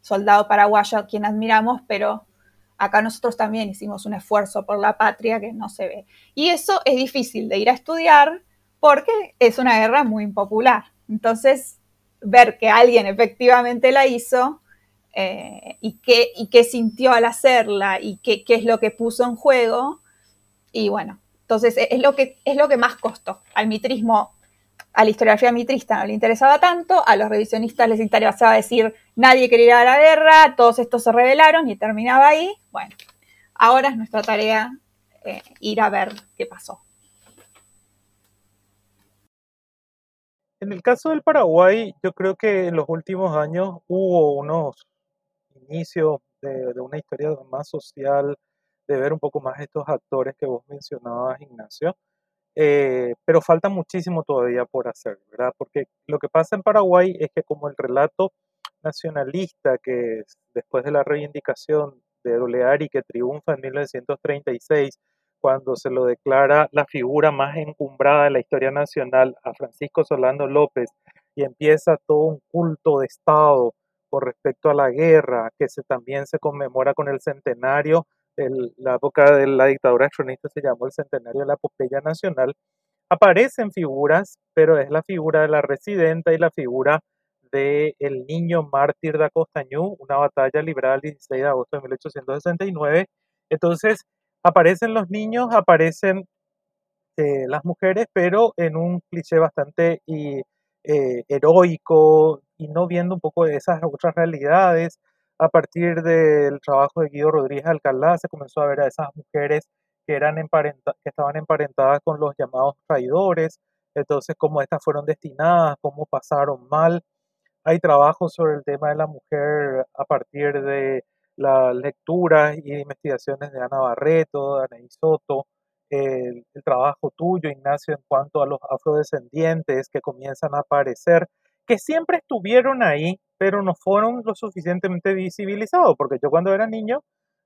soldado paraguayo a quien admiramos, pero acá nosotros también hicimos un esfuerzo por la patria que no se ve. Y eso es difícil de ir a estudiar porque es una guerra muy impopular. Entonces, ver que alguien efectivamente la hizo eh, y, qué, y qué sintió al hacerla y qué, es lo que puso en juego. Y bueno, entonces es lo que, es lo que más costó al mitrismo a la historiografía mitrista no le interesaba tanto, a los revisionistas les interesaba decir nadie quería ir a la guerra, todos estos se rebelaron y terminaba ahí. Bueno, ahora es nuestra tarea eh, ir a ver qué pasó. En el caso del Paraguay, yo creo que en los últimos años hubo unos inicios de, de una historia más social, de ver un poco más estos actores que vos mencionabas, Ignacio. Eh, pero falta muchísimo todavía por hacer, ¿verdad? Porque lo que pasa en Paraguay es que como el relato nacionalista que después de la reivindicación de Oleari que triunfa en 1936, cuando se lo declara la figura más encumbrada de la historia nacional a Francisco Solano López y empieza todo un culto de Estado con respecto a la guerra, que se, también se conmemora con el centenario la época de la dictadura accionista se llamó el centenario de la epopeya nacional, aparecen figuras, pero es la figura de la residenta y la figura del el niño mártir de Acostañú, una batalla librada el 16 de agosto de 1869. Entonces, aparecen los niños, aparecen eh, las mujeres, pero en un cliché bastante eh, heroico y no viendo un poco de esas otras realidades a partir del trabajo de Guido Rodríguez Alcalá se comenzó a ver a esas mujeres que, eran que estaban emparentadas con los llamados traidores, entonces cómo estas fueron destinadas, cómo pasaron mal. Hay trabajos sobre el tema de la mujer a partir de las lecturas y investigaciones de Ana Barreto, de Ana Isoto, el, trabajo tuyo, Ignacio, en cuanto a los afrodescendientes que comienzan a aparecer, que siempre estuvieron ahí, pero no fueron lo suficientemente visibilizados, porque yo cuando era niño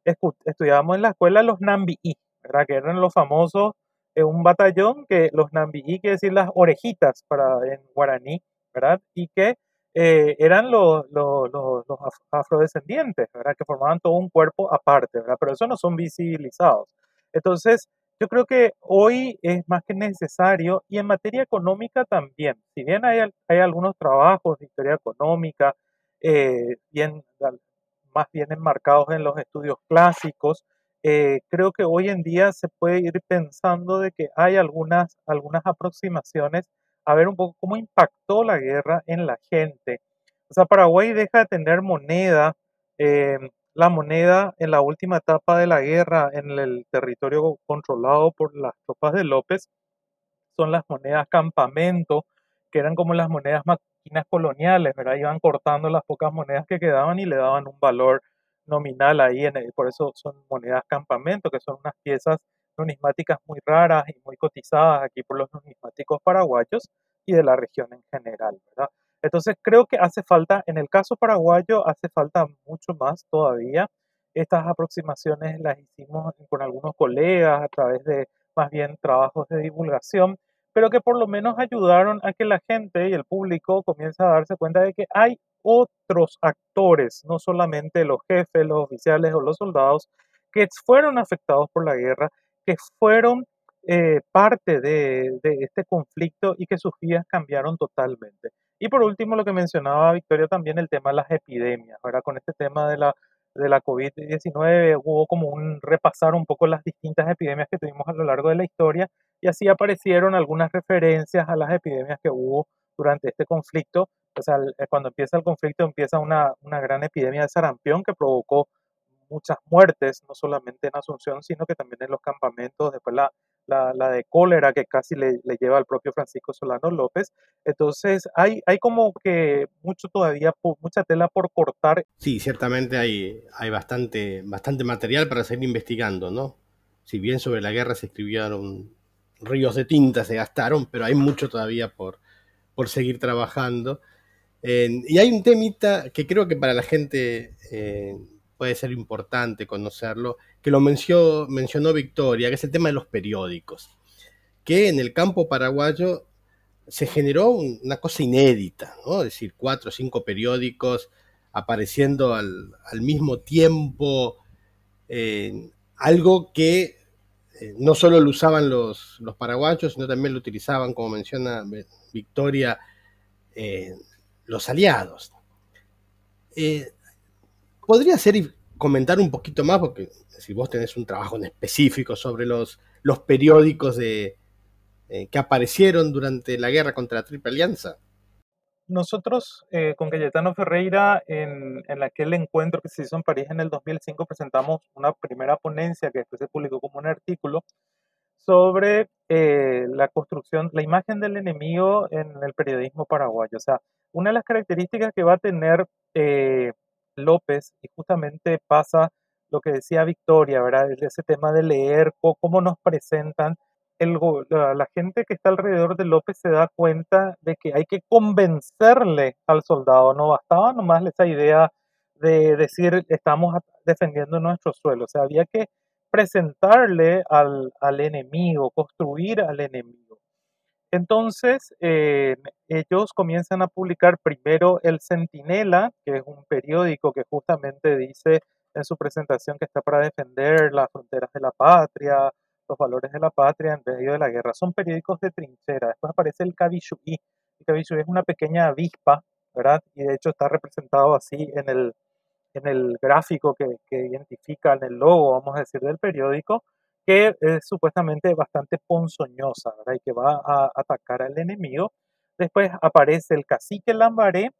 estudiábamos en la escuela los Nambií, ¿verdad? que eran los famosos, eh, un batallón que los Nambií quiere decir las orejitas para, en guaraní, ¿verdad? Y que eh, eran los, los, los, afrodescendientes, ¿verdad? Que formaban todo un cuerpo aparte, ¿verdad? Pero eso no son visibilizados. Entonces, yo creo que hoy es más que necesario y en materia económica también. Si bien hay, hay algunos trabajos de historia económica, eh, bien, más bien enmarcados en los estudios clásicos, eh, creo que hoy en día se puede ir pensando de que hay algunas, algunas aproximaciones a ver un poco cómo impactó la guerra en la gente. O sea, Paraguay deja de tener moneda, eh, la moneda en la última etapa de la guerra en el territorio controlado por las tropas de López son las monedas campamento, que eran como las monedas máquinas coloniales, ¿verdad? Iban cortando las pocas monedas que quedaban y le daban un valor nominal ahí, en por eso son monedas campamento, que son unas piezas numismáticas muy raras y muy cotizadas aquí por los numismáticos paraguayos y de la región en general, ¿verdad? Entonces creo que hace falta, en el caso paraguayo, hace falta mucho más todavía. Estas aproximaciones las hicimos con algunos colegas a través de más bien trabajos de divulgación, pero que por lo menos ayudaron a que la gente y el público comience a darse cuenta de que hay otros actores, no solamente los jefes, los oficiales o los soldados, que fueron afectados por la guerra, que fueron eh, parte de, este conflicto y que sus vidas cambiaron totalmente. Y por último, lo que mencionaba Victoria también, el tema de las epidemias. Ahora, con este tema de la, de la COVID-19 hubo como un repasar un poco las distintas epidemias que tuvimos a lo largo de la historia y así aparecieron algunas referencias a las epidemias que hubo durante este conflicto. O sea, eh, cuando empieza el conflicto empieza una gran epidemia de sarampión que provocó muchas muertes, no solamente en Asunción, sino que también en los campamentos, después la, la, de cólera que casi le, le, lleva al propio Francisco Solano López. Entonces hay, hay como que mucho todavía, mucha tela por cortar. Sí, ciertamente hay, hay bastante, bastante material para seguir investigando, ¿no? Si bien sobre la guerra se escribieron ríos de tinta, se gastaron, pero hay mucho todavía por, por seguir trabajando. Y hay un temita que creo que para la gente eh, puede ser importante conocerlo, que lo mencionó, mencionó Victoria, que es el tema de los periódicos, que en el campo paraguayo se generó una cosa inédita, ¿no? es decir, cuatro o cinco periódicos apareciendo al, al mismo tiempo, algo que eh, no solo lo usaban los, los, paraguayos, sino también lo utilizaban, como menciona Victoria, eh, los aliados. Eh, podría ser comentar un poquito más, porque si vos tenés un trabajo en específico sobre los, los periódicos de, eh, que aparecieron durante la guerra contra la Triple Alianza. Nosotros eh, con Cayetano Ferreira en, en, aquel encuentro que se hizo en París en el 2005 presentamos una primera ponencia que después se publicó como un artículo sobre eh, la construcción, la imagen del enemigo en el periodismo paraguayo. O sea, una de las características que va a tener López, y justamente pasa lo que decía Victoria, ¿verdad? Ese tema de leer, cómo nos presentan. El, la, la, gente que está alrededor de López se da cuenta de que hay que convencerle al soldado, no bastaba nomás esa idea de decir estamos defendiendo nuestro suelo, o sea, había que presentarle al, al enemigo, construir al enemigo. Entonces, eh, ellos comienzan a publicar primero El Centinela, que es un periódico que justamente dice en su presentación que está para defender las fronteras de la patria, los valores de la patria en medio de la guerra. Son periódicos de trinchera. Después aparece el Cabichuí. El Cabichuí es una pequeña avispa, ¿verdad? Y de hecho está representado así en el, en el gráfico que identifica en el logo, vamos a decir, del periódico que es supuestamente bastante ponzoñosa, ¿verdad? Y que va a atacar al enemigo. Después aparece el Cacique Lambaré,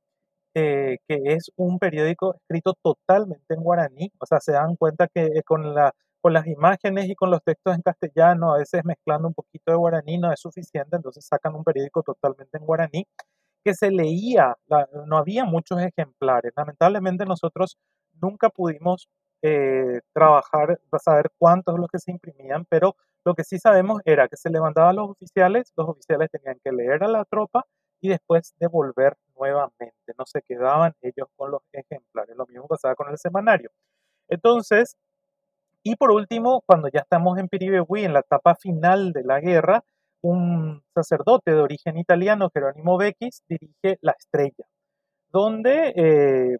eh, que es un periódico escrito totalmente en guaraní. O sea, se dan cuenta que con, la, con las imágenes y con los textos en castellano, a veces mezclando un poquito de guaraní no es suficiente, entonces sacan un periódico totalmente en guaraní que se leía, la, no había muchos ejemplares. Lamentablemente nosotros nunca pudimos eh, trabajar, saber cuántos los que se imprimían, pero lo que sí sabemos era que se levantaban los oficiales, los oficiales tenían que leer a la tropa y después devolver nuevamente, no se quedaban ellos con los ejemplares, lo mismo pasaba con el semanario. Entonces, y por último, cuando ya estamos en Piribehuí, en la etapa final de la guerra, un sacerdote de origen italiano, Jerónimo Beckis, dirige La Estrella, donde eh,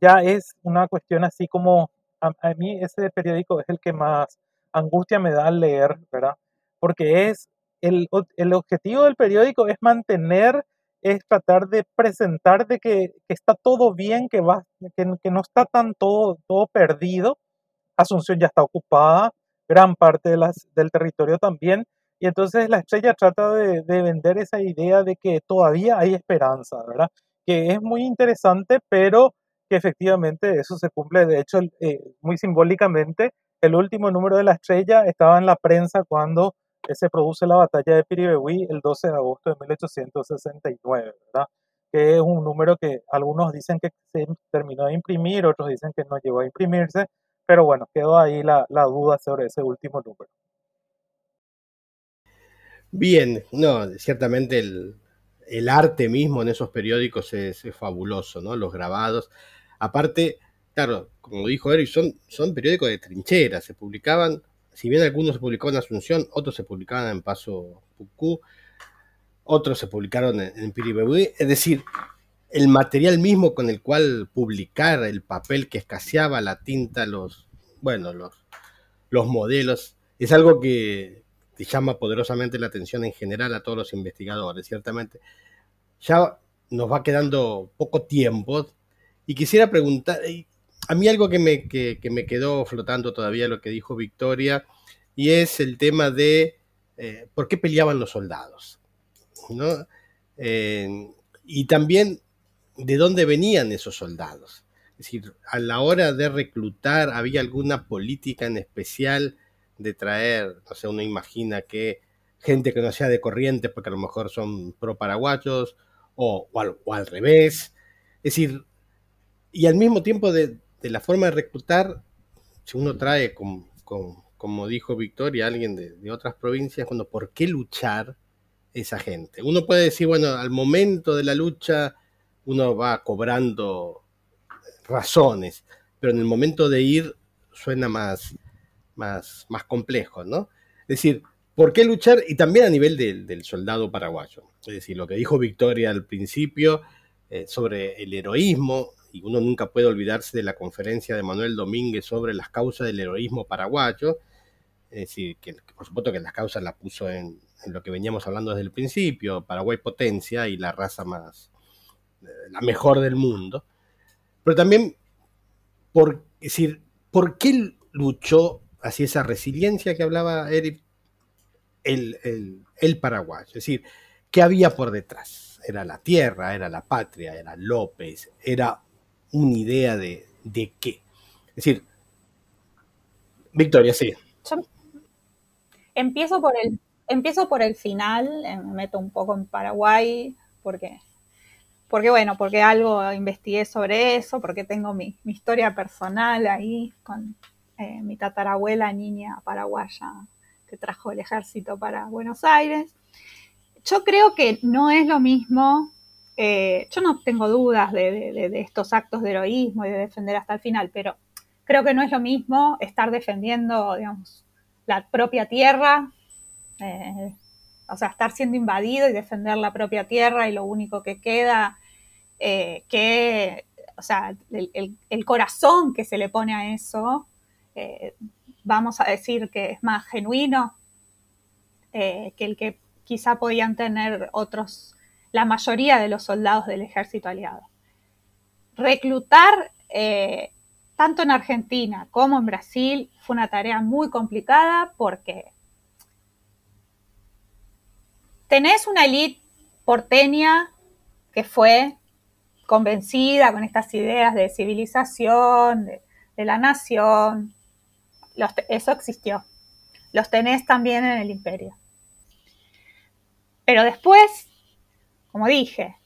ya es una cuestión así como a, mí ese periódico es el que más angustia me da leer, ¿verdad? Porque es el, el objetivo del periódico es mantener, es tratar de presentar de que, que está todo bien, que, va, que, que, no está tan todo, todo perdido. Asunción ya está ocupada, gran parte de del territorio también. Y entonces la estrella trata de, de vender esa idea de que todavía hay esperanza, ¿verdad? Que es muy interesante, pero que efectivamente eso se cumple. De hecho, eh, muy simbólicamente, el último número de la estrella estaba en la prensa cuando se produce la batalla de Piribehuí el 12 de agosto de 1869, ¿verdad? Que es un número que algunos dicen que se terminó de imprimir, otros dicen que no llegó a imprimirse, pero bueno, quedó ahí la, la duda sobre ese último número. Bien, no, ciertamente el, el arte mismo en esos periódicos es, fabuloso, ¿no? Los grabados. Aparte, claro, como dijo Eric, son, son periódicos de trinchera, se publicaban, si bien algunos se publicaban en Asunción, otros se publicaban en Paso Pucú, otros se publicaron en, en es decir, el material mismo con el cual publicar el papel que escaseaba, la tinta, los, bueno, los, los modelos, es algo que, llama poderosamente la atención en general a todos los investigadores, ciertamente. Ya nos va quedando poco tiempo y quisiera preguntar, a mí algo que me, que, me quedó flotando todavía lo que dijo Victoria, y es el tema de eh, por qué peleaban los soldados. ¿no? Eh, y también de dónde venían esos soldados. Es decir, a la hora de reclutar, ¿había alguna política en especial de traer, no sé, uno imagina que gente que no sea de corriente, porque a lo mejor son pro paraguayos, o, al, revés. Es decir, y al mismo tiempo de, la forma de reclutar, si uno trae, como dijo Victoria, alguien de, otras provincias, cuando, ¿por qué luchar esa gente? Uno puede decir, bueno, al momento de la lucha uno va cobrando razones, pero en el momento de ir suena más, más, más complejo, ¿no? Es decir, ¿por qué luchar? Y también a nivel del soldado paraguayo. Es decir, lo que dijo Victoria al principio eh, sobre el heroísmo, y uno nunca puede olvidarse de la conferencia de Manuel Domínguez sobre las causas del heroísmo paraguayo, es decir, que, por supuesto que las causas las puso en, lo que veníamos hablando desde el principio, Paraguay potencia y la raza más, eh, la mejor del mundo, pero también, por, decir, ¿por qué luchó hacia esa resiliencia que hablaba Eric, el, el, Paraguay. Es decir, ¿qué había por detrás? Era la tierra, era la patria, era López, era una idea de, de qué. Es decir, Victoria, sí. empiezo por el, empiezo por el final, eh, me meto un poco en Paraguay, porque, porque bueno, porque algo investigué sobre eso, porque tengo mi, mi historia personal ahí con, eh, mi tatarabuela, niña paraguaya, que trajo el ejército para Buenos Aires. Yo creo que no es lo mismo, eh, yo no tengo dudas de, estos actos de heroísmo y de defender hasta el final, pero creo que no es lo mismo estar defendiendo, digamos, la propia tierra, eh, o sea, estar siendo invadido y defender la propia tierra y lo único que queda que, o sea, el, corazón que se le pone a eso eh, vamos a decir que es más genuino eh, que el que quizá podían tener otros, la mayoría de los soldados del ejército aliado. Reclutar eh, tanto en Argentina como en Brasil fue una tarea muy complicada porque tenés una élite porteña que fue convencida con estas ideas de civilización, de la nación, eso existió. Los tenés también en el imperio. Pero después, como dije,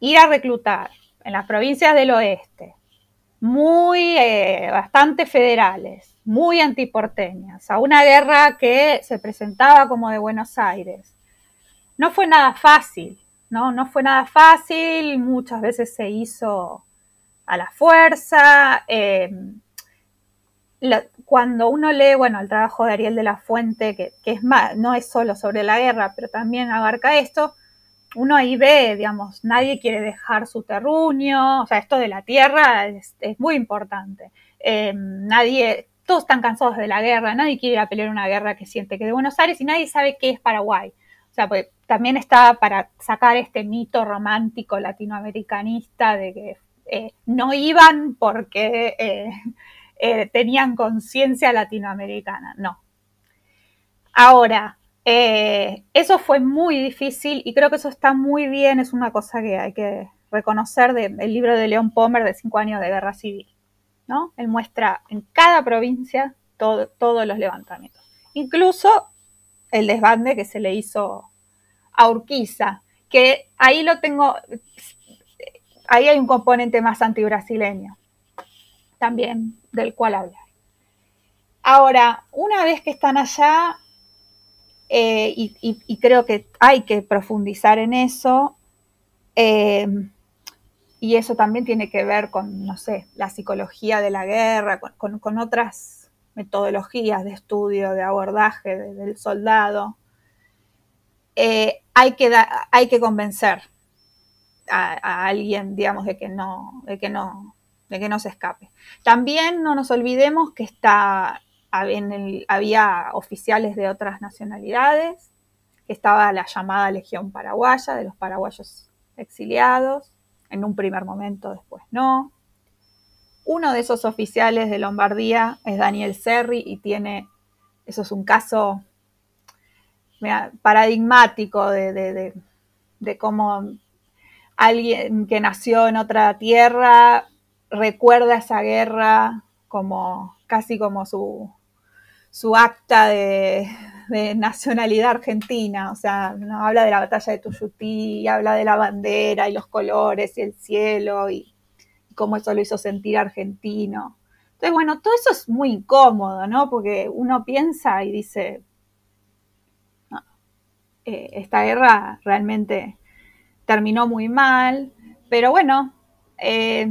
ir a reclutar en las provincias del oeste, muy, eh, bastante federales, muy antiporteñas, a una guerra que se presentaba como de Buenos Aires. No fue nada fácil, ¿no? No fue nada fácil, muchas veces se hizo a la fuerza. Eh, cuando uno lee, bueno, el trabajo de Ariel de la Fuente, que, no es solo sobre la guerra, pero también abarca esto, uno ahí ve, digamos, nadie quiere dejar su terruño, o sea, esto de la tierra es, muy importante. Eh, nadie, todos están cansados de la guerra, nadie quiere ir a pelear una guerra que siente que es de Buenos Aires y nadie sabe qué es Paraguay. O sea, pues también está para sacar este mito romántico latinoamericanista de que eh, no iban porque eh, eh, tenían conciencia latinoamericana, no. Ahora, eh, eso fue muy difícil y creo que eso está muy bien, es una cosa que hay que, reconocer del libro de León Pomer de Cinco años de guerra civil. ¿no? Él muestra en cada provincia todos los levantamientos. Incluso el desbande que se le hizo a Urquiza, que ahí lo tengo, ahí hay un componente más antibrasileño también del cual hablar. Ahora, una vez que están allá, eh, y, creo que hay que profundizar en eso, eh, y eso también tiene que ver con, no sé, la psicología de la guerra, con, otras metodologías de estudio, de abordaje del soldado. Eh, hay, que hay que convencer a, alguien, digamos, de que no, de que no, de que no se escape. También no nos olvidemos que está, había oficiales de otras nacionalidades, que estaba la llamada Legión Paraguaya, de los paraguayos exiliados, en un primer momento, después no. Uno de esos oficiales de Lombardía es Daniel Serri y tiene, eso es un caso paradigmático de, cómo alguien que nació en otra tierra recuerda esa guerra como casi como su, su acta de, nacionalidad argentina, o sea, habla de la batalla de Tuyutí, habla de la bandera y los colores y el cielo y, cómo eso lo hizo sentir argentino. Entonces, bueno, todo eso es muy incómodo, ¿no? Porque uno piensa y dice, eh, esta guerra realmente terminó muy mal, pero bueno, eh,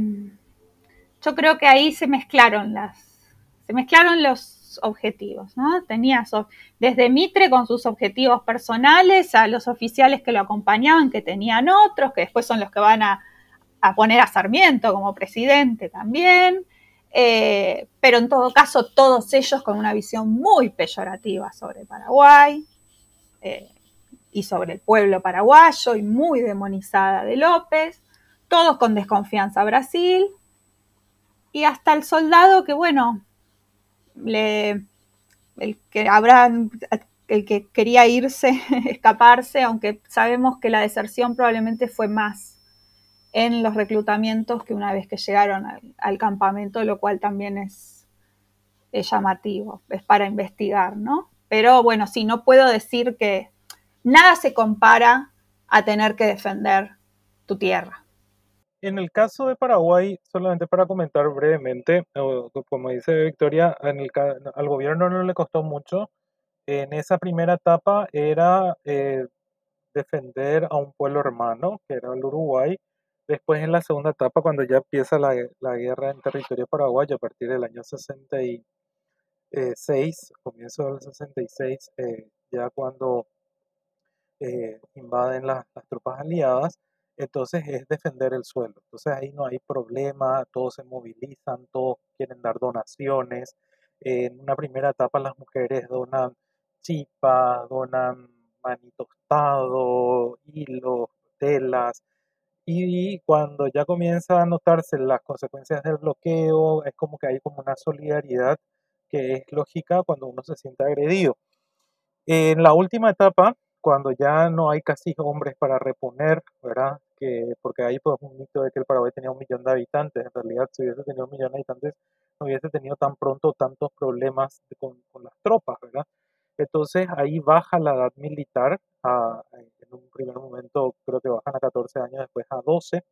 yo creo que ahí se mezclaron las, se mezclaron los objetivos, ¿no? Tenía desde Mitre con sus objetivos personales a los oficiales que lo acompañaban, que tenían otros, que después son los que van a, poner a Sarmiento como presidente también, eh, pero en todo caso todos ellos con una visión muy peyorativa sobre Paraguay eh, y sobre el pueblo paraguayo y muy demonizada de López, todos con desconfianza a Brasil, y hasta el soldado que, bueno, le, el que habrán, el que quería irse, escaparse, aunque sabemos que la deserción probablemente fue más en los reclutamientos que una vez que llegaron al, campamento, lo cual también es, es, llamativo, es para investigar, ¿no? Pero bueno, sí, no puedo decir que nada se compara a tener que defender tu tierra. En el caso de Paraguay, solamente para comentar brevemente, como dice Victoria, en el, al gobierno no le costó mucho. En esa primera etapa era eh, defender a un pueblo hermano, que era el Uruguay. Después en la segunda etapa, cuando ya empieza la, guerra en territorio paraguayo a partir del año 66, comienzo del 66, eh, ya cuando eh, invaden las tropas aliadas, entonces es defender el suelo. Entonces ahí no hay problema, todos se movilizan, todos quieren dar donaciones. En una primera etapa las mujeres donan chipa, donan maní tostado, hilos, telas. Y cuando ya comienza a notarse las consecuencias del bloqueo, es como que hay como una solidaridad que es lógica cuando uno se siente agredido. En la última etapa, cuando ya no hay casi hombres para reponer, ¿verdad? Que, porque hay pues un mito de que el Paraguay tenía un millón de habitantes, en realidad si hubiese tenido un millón de habitantes no hubiese tenido tan pronto tantos problemas con, las tropas, ¿verdad? Entonces ahí baja la edad militar, en un primer momento creo que bajan a 14 años, después a 12,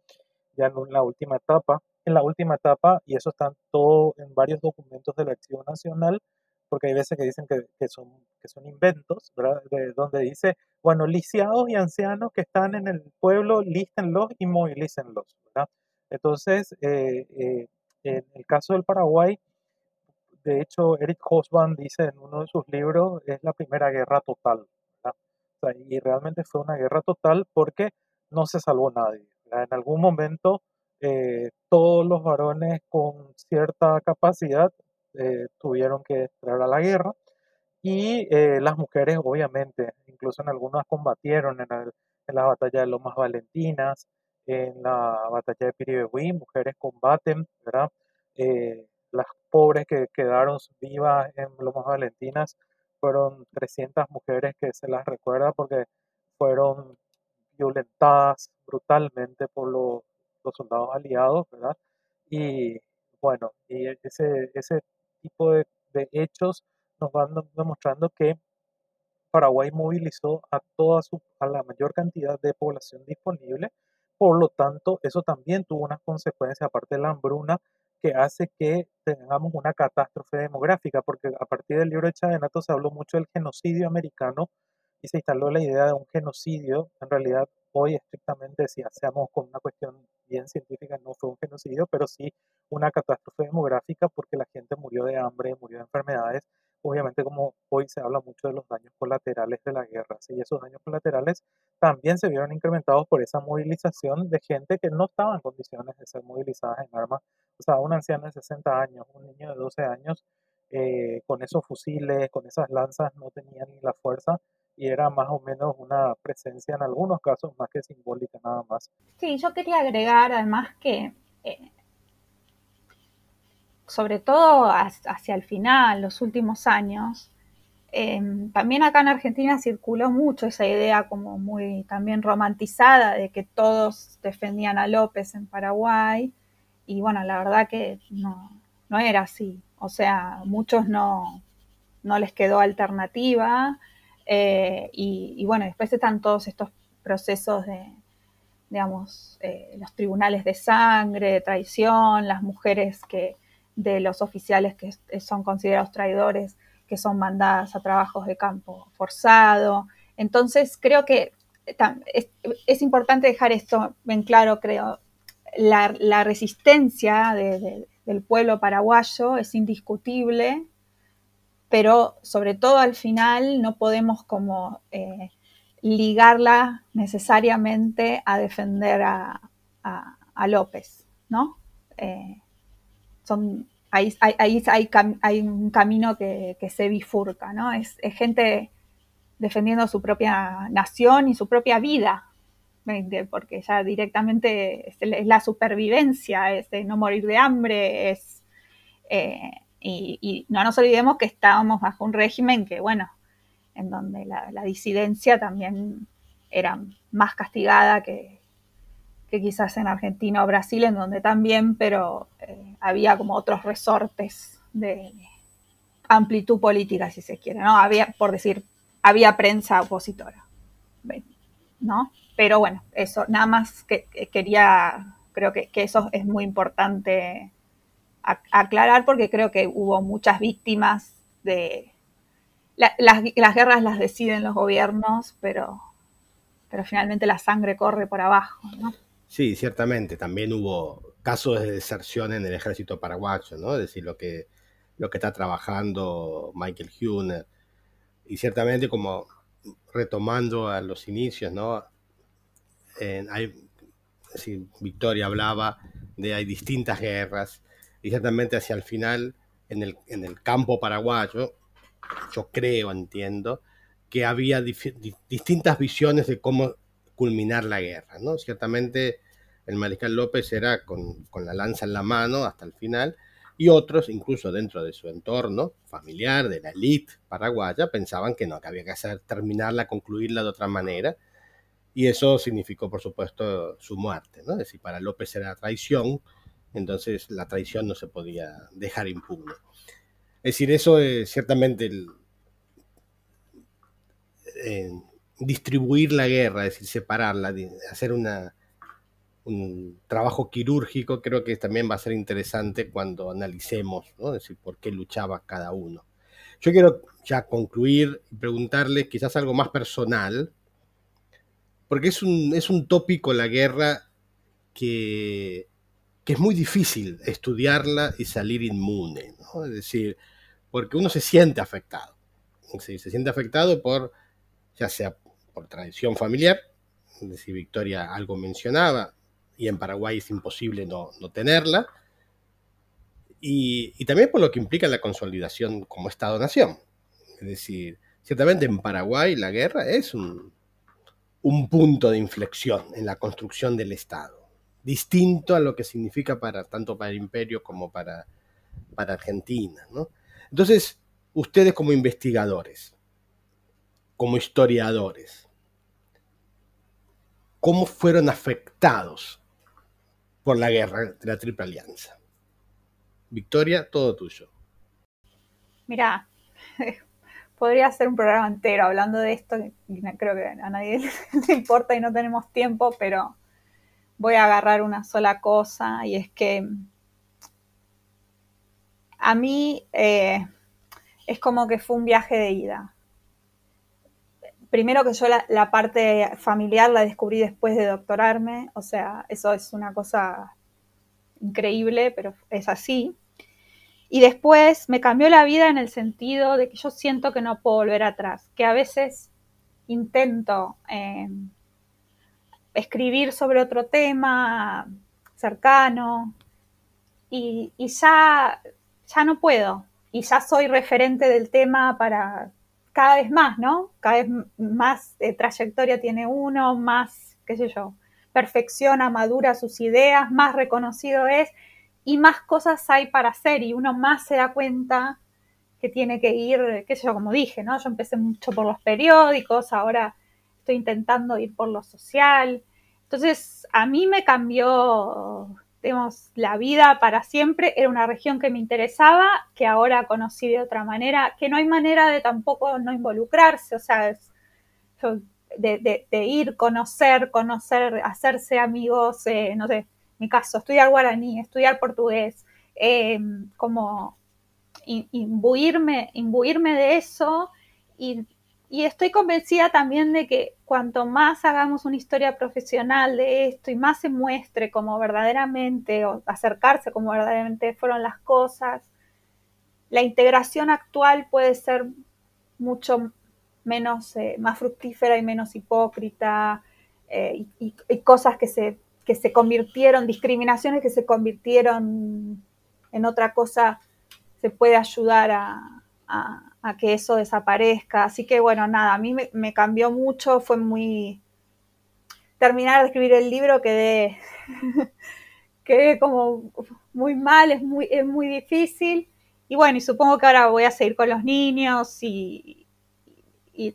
ya en la última etapa. En la última etapa, y eso está todo en varios documentos de la Acción Nacional, porque hay veces que dicen que, son, que son inventos. De, donde dice, bueno, lisiados y ancianos que están en el pueblo, lístenlos y movilícenlos. Entonces, eh, eh, en el caso del Paraguay, de hecho, Eric Hosban dice en uno de sus libros, es la primera guerra total, y realmente fue una guerra total porque no se salvó nadie. En algún momento, eh, todos los varones con cierta capacidad eh, tuvieron que entrar a la guerra y eh, las mujeres obviamente, incluso en algunas combatieron en, en la batalla de Lomas Valentinas, en la batalla de Piribehuí, mujeres combaten, ¿verdad? Eh, las pobres que quedaron vivas en Lomas Valentinas fueron 300 mujeres que se las recuerda porque fueron violentadas brutalmente por los soldados aliados, ¿verdad? Y bueno, y ese tipo de, de hechos nos van demostrando que Paraguay movilizó a toda su, a la mayor cantidad de población disponible, por lo tanto, eso también tuvo unas consecuencias, aparte de la hambruna, que hace que tengamos una catástrofe demográfica, porque a partir del libro de Chavenato se habló mucho del genocidio americano y se instaló la idea de un genocidio. En realidad, hoy estrictamente, si hacemos con una cuestión bien científica, no fue un genocidio, pero sí una catástrofe demográfica porque la gente murió de hambre, murió de enfermedades obviamente como hoy se habla mucho de los daños colaterales de la guerra, y esos daños colaterales también se vieron incrementados por esa movilización de gente que no estaba en condiciones de ser movilizadas en armas. O sea, un anciano de 60 años, un niño de 12 años, eh, con esos fusiles, con esas lanzas, no tenía ni la fuerza y era más o menos una presencia en algunos casos más que simbólica nada más. Sí, yo quería agregar además que eh, sobre todo hacia el final, los últimos años, em, también acá en Argentina circuló mucho esa idea como muy también romantizada de que todos defendían a López en Paraguay y bueno, la verdad que no, no era así. O sea, muchos no, no les quedó alternativa eh, y, bueno, después están todos estos procesos de, digamos, eh, los tribunales de sangre, de traición, las mujeres que de los oficiales que son considerados traidores, que son mandadas a trabajos de campo forzado. Entonces, creo que es, importante dejar esto en claro, creo. La, resistencia del pueblo paraguayo es indiscutible, pero sobre todo al final no podemos como eh, ligarla necesariamente a defender a, López, ¿no? Eh, ahí, hay, un camino que, se bifurca, ¿no? Es, gente defendiendo su propia nación y su propia vida, porque ya directamente es, la supervivencia, es no morir de hambre, es... Eh, y, no nos olvidemos que estábamos bajo un régimen que, bueno, en donde la, disidencia también era más castigada que, que quizás en Argentina o Brasil, en donde también, pero eh, había como otros resortes de, amplitud política, si se quiere, ¿no? Había, por decir, había prensa opositora, ¿no? Pero bueno, eso, nada más que, quería, creo que, eso es muy importante aclarar porque creo que hubo muchas víctimas de... las, guerras las deciden los gobiernos, pero, pero finalmente la sangre corre por abajo. Sí, ciertamente. También hubo casos de deserción en el ejército paraguayo, ¿no? Es decir, lo que, lo que está trabajando Michael Huner. Y ciertamente, como retomando a los inicios, ¿no? hay, Victoria hablaba de hay distintas guerras y ciertamente hacia el final en el, en el campo paraguayo, yo creo, entiendo, que había distintas visiones de cómo culminar la guerra, ¿no? Ciertamente el mariscal López era con, la lanza en la mano hasta el final, y otros, incluso dentro de su entorno familiar, de la élite paraguaya, pensaban que no, que había que hacer, terminarla, concluirla de otra manera, y eso significó, por supuesto, su muerte, ¿no? Es decir, para López era traición, entonces la traición no se podía dejar impune. Es decir, eso es ciertamente el, distribuir la guerra, es decir, separarla, hacer un trabajo quirúrgico, creo que también va a ser interesante cuando analicemos, ¿no? decir, por qué luchaba cada uno. Yo quiero ya concluir y preguntarle quizás algo más personal, porque es un, es un tópico la guerra que, que es muy difícil estudiarla y salir inmune, ¿no? Es decir, porque uno se siente afectado. se siente afectado por, ya sea por tradición familiar, es decir, Victoria algo mencionaba, y en Paraguay es imposible no, tenerla, y, también por lo que implica la consolidación como Estado-nación. Es decir, ciertamente en Paraguay la guerra es un, punto de inflexión en la construcción del Estado, distinto a lo que significa para tanto para el imperio como para, para Argentina. Entonces, ustedes como investigadores, como historiadores, cómo fueron afectados por la guerra de la Triple Alianza. Victoria, todo tuyo. Mira, podría ser un programa entero hablando de esto, creo que a nadie le importa y no tenemos tiempo, pero voy a agarrar una sola cosa y es que a mí eh, es como que fue un viaje de ida. Primero que yo la, parte familiar la descubrí después de doctorarme, o sea, eso es una cosa increíble, pero es así. Y después me cambió la vida en el sentido de que yo siento que no puedo volver atrás, que a veces intento eh, escribir sobre otro tema cercano y, ya, ya no puedo y ya soy referente del tema para cada vez más, ¿no? Cada vez más eh, trayectoria tiene uno, más, qué sé yo, perfecciona, madura sus ideas, más reconocido es y más cosas hay para hacer y uno más se da cuenta que tiene que ir, qué sé yo, como dije, ¿no? Yo empecé mucho por los periódicos, ahora estoy intentando ir por lo social, entonces, a mí me cambió, digamos, la vida para siempre. Era una región que me interesaba, que ahora conocí de otra manera, que no hay manera de tampoco no involucrarse, o sea, de, ir, conocer, conocer, hacerse amigos, eh, no sé, mi caso, estudiar guaraní, estudiar portugués, eh, como imbuirme, imbuirme de eso y y estoy convencida también de que cuanto más hagamos una historia profesional de esto y más se muestre como verdaderamente o acercarse como verdaderamente fueron las cosas, la integración actual puede ser mucho menos, eh, más fructífera y menos hipócrita eh, y, cosas que se, que se convirtieron, discriminaciones que se convirtieron en otra cosa, se puede ayudar a, a, que eso desaparezca. Así que bueno, nada, a mí me, cambió mucho, fue muy... Terminar de escribir el libro quedé, quedé como muy mal, es muy, es muy difícil. Y bueno, y supongo que ahora voy a seguir con los niños y, y,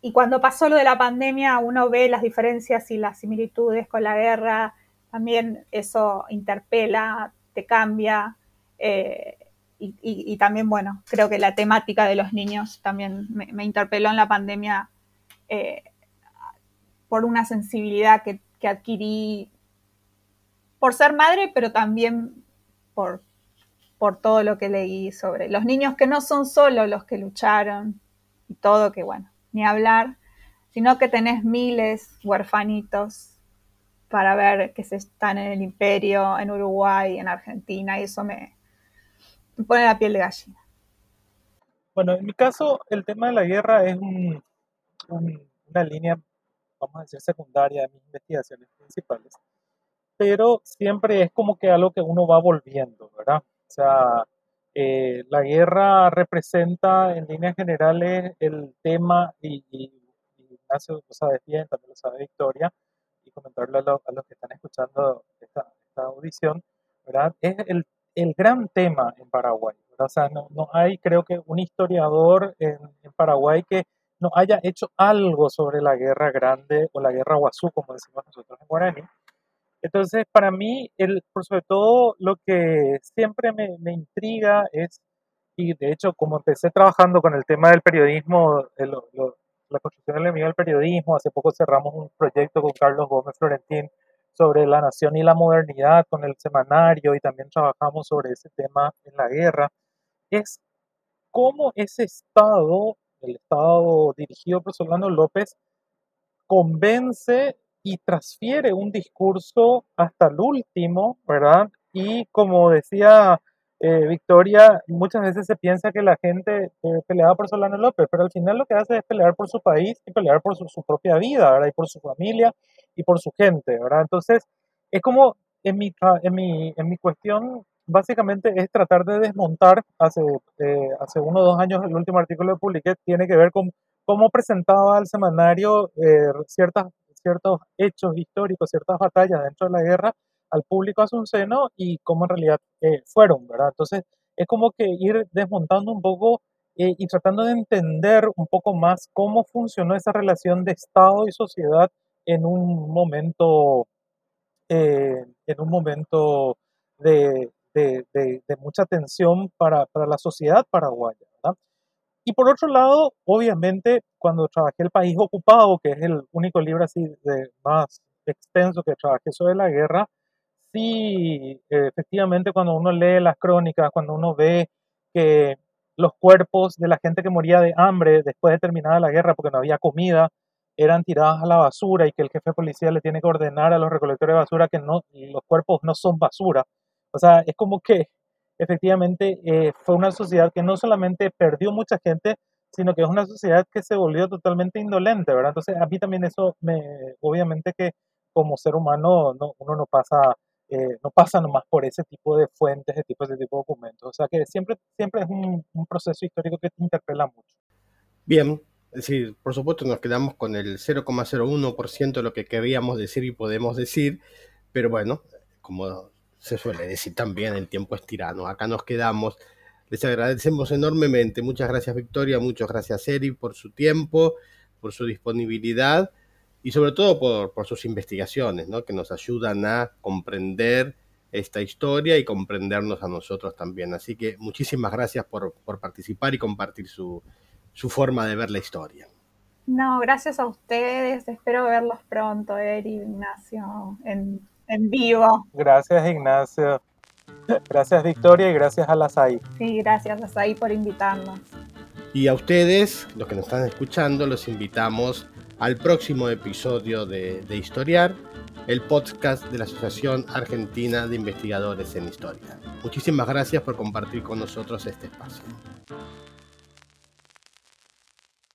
y, cuando pasó lo de la pandemia uno ve las diferencias y las similitudes con la guerra, también eso interpela, te cambia. Eh, y, también, bueno, creo que la temática de los niños también me, interpeló en la pandemia eh, por una sensibilidad que, adquirí por ser madre, pero también por, por todo lo que leí sobre los niños que no son solo los que lucharon y todo, que bueno, ni hablar, sino que tenés miles huerfanitos para ver que se están en el imperio, en Uruguay, en Argentina, y eso me, me pone la piel de gallina. Bueno, en mi caso, el tema de la guerra es una línea, vamos a decir, secundaria de mis investigaciones principales, pero siempre es como que algo que uno va volviendo, ¿verdad? O sea, eh, la guerra representa en líneas generales el tema, y, Ignacio lo sabe bien, también lo sabe Victoria, y comentarle a, los que están escuchando esta, esta audición, ¿verdad? Es el el gran tema en Paraguay. O sea, no, no, hay, creo que, un historiador en, Paraguay que no haya hecho algo sobre la guerra grande o la guerra guazú, como decimos nosotros en guaraní. Entonces, para mí, el, por sobre todo, lo que siempre me, me intriga es, y de hecho, como empecé trabajando con el tema del periodismo, la construcción del enemigo del periodismo, hace poco cerramos un proyecto con Carlos Gómez Florentín sobre la nación y la modernidad con el semanario y también trabajamos sobre ese tema en la guerra, es cómo ese Estado, el Estado dirigido por Solano López, convence y transfiere un discurso hasta el último, ¿verdad? Y como decía eh, Victoria, muchas veces se piensa que la gente eh, peleaba por Solano López, pero al final lo que hace es pelear por su país y pelear por su, propia vida, ¿verdad? Y por su familia y por su gente, ¿verdad? Entonces, es como en mi, en mi, en mi cuestión, básicamente es tratar de desmontar, hace, eh, hace uno o dos años el último artículo que publiqué tiene que ver con cómo presentaba al semanario eh, ciertas, ciertos hechos históricos, ciertas batallas dentro de la guerra al público a su seno y cómo en realidad eh, fueron, ¿verdad? Entonces, es como que ir desmontando un poco y tratando de entender un poco más cómo funcionó esa relación de Estado y sociedad en un momento eh, en un momento de, de, de, mucha tensión para, para, la sociedad paraguaya. Y por otro lado, obviamente, cuando trabajé El País Ocupado, que es el único libro así de más extenso que trabajé sobre la guerra, sí, efectivamente, cuando uno lee las crónicas, cuando uno ve que los cuerpos de la gente que moría de hambre después de terminada la guerra porque no había comida, eran tiradas a la basura y que el jefe de policía le tiene que ordenar a los recolectores de basura que no, los cuerpos no son basura. O sea, es como que efectivamente eh, fue una sociedad que no solamente perdió mucha gente, sino que es una sociedad que se volvió totalmente indolente, ¿verdad? Entonces, a mí también eso, me, obviamente que como ser humano no, uno no pasa, no pasa nomás por ese tipo de fuentes, ese tipo, de documentos. O sea, que siempre, siempre es un, proceso histórico que te interpela mucho. Bien, es por supuesto nos quedamos con el 0,01% de lo que queríamos decir y podemos decir, pero bueno, como se suele decir también, el tiempo es tirano. Acá nos quedamos. Les agradecemos enormemente. Muchas gracias Victoria, muchas gracias Eri por su tiempo, por su disponibilidad y sobre todo por, por sus investigaciones, ¿no? que nos ayudan a comprender esta historia y comprendernos a nosotros también. Así que muchísimas gracias por, por participar y compartir su, su forma de ver la historia. No, gracias a ustedes. Espero verlos pronto, Eri, Ignacio, en, en vivo. Gracias, Ignacio. Gracias, Victoria, y gracias a la SAI. Sí, gracias, a SAI, por invitarnos. Y a ustedes, los que nos están escuchando, los invitamos al próximo episodio de, de Historiar, el podcast de la Asociación Argentina de Investigadores en Historia. Muchísimas gracias por compartir con nosotros este espacio.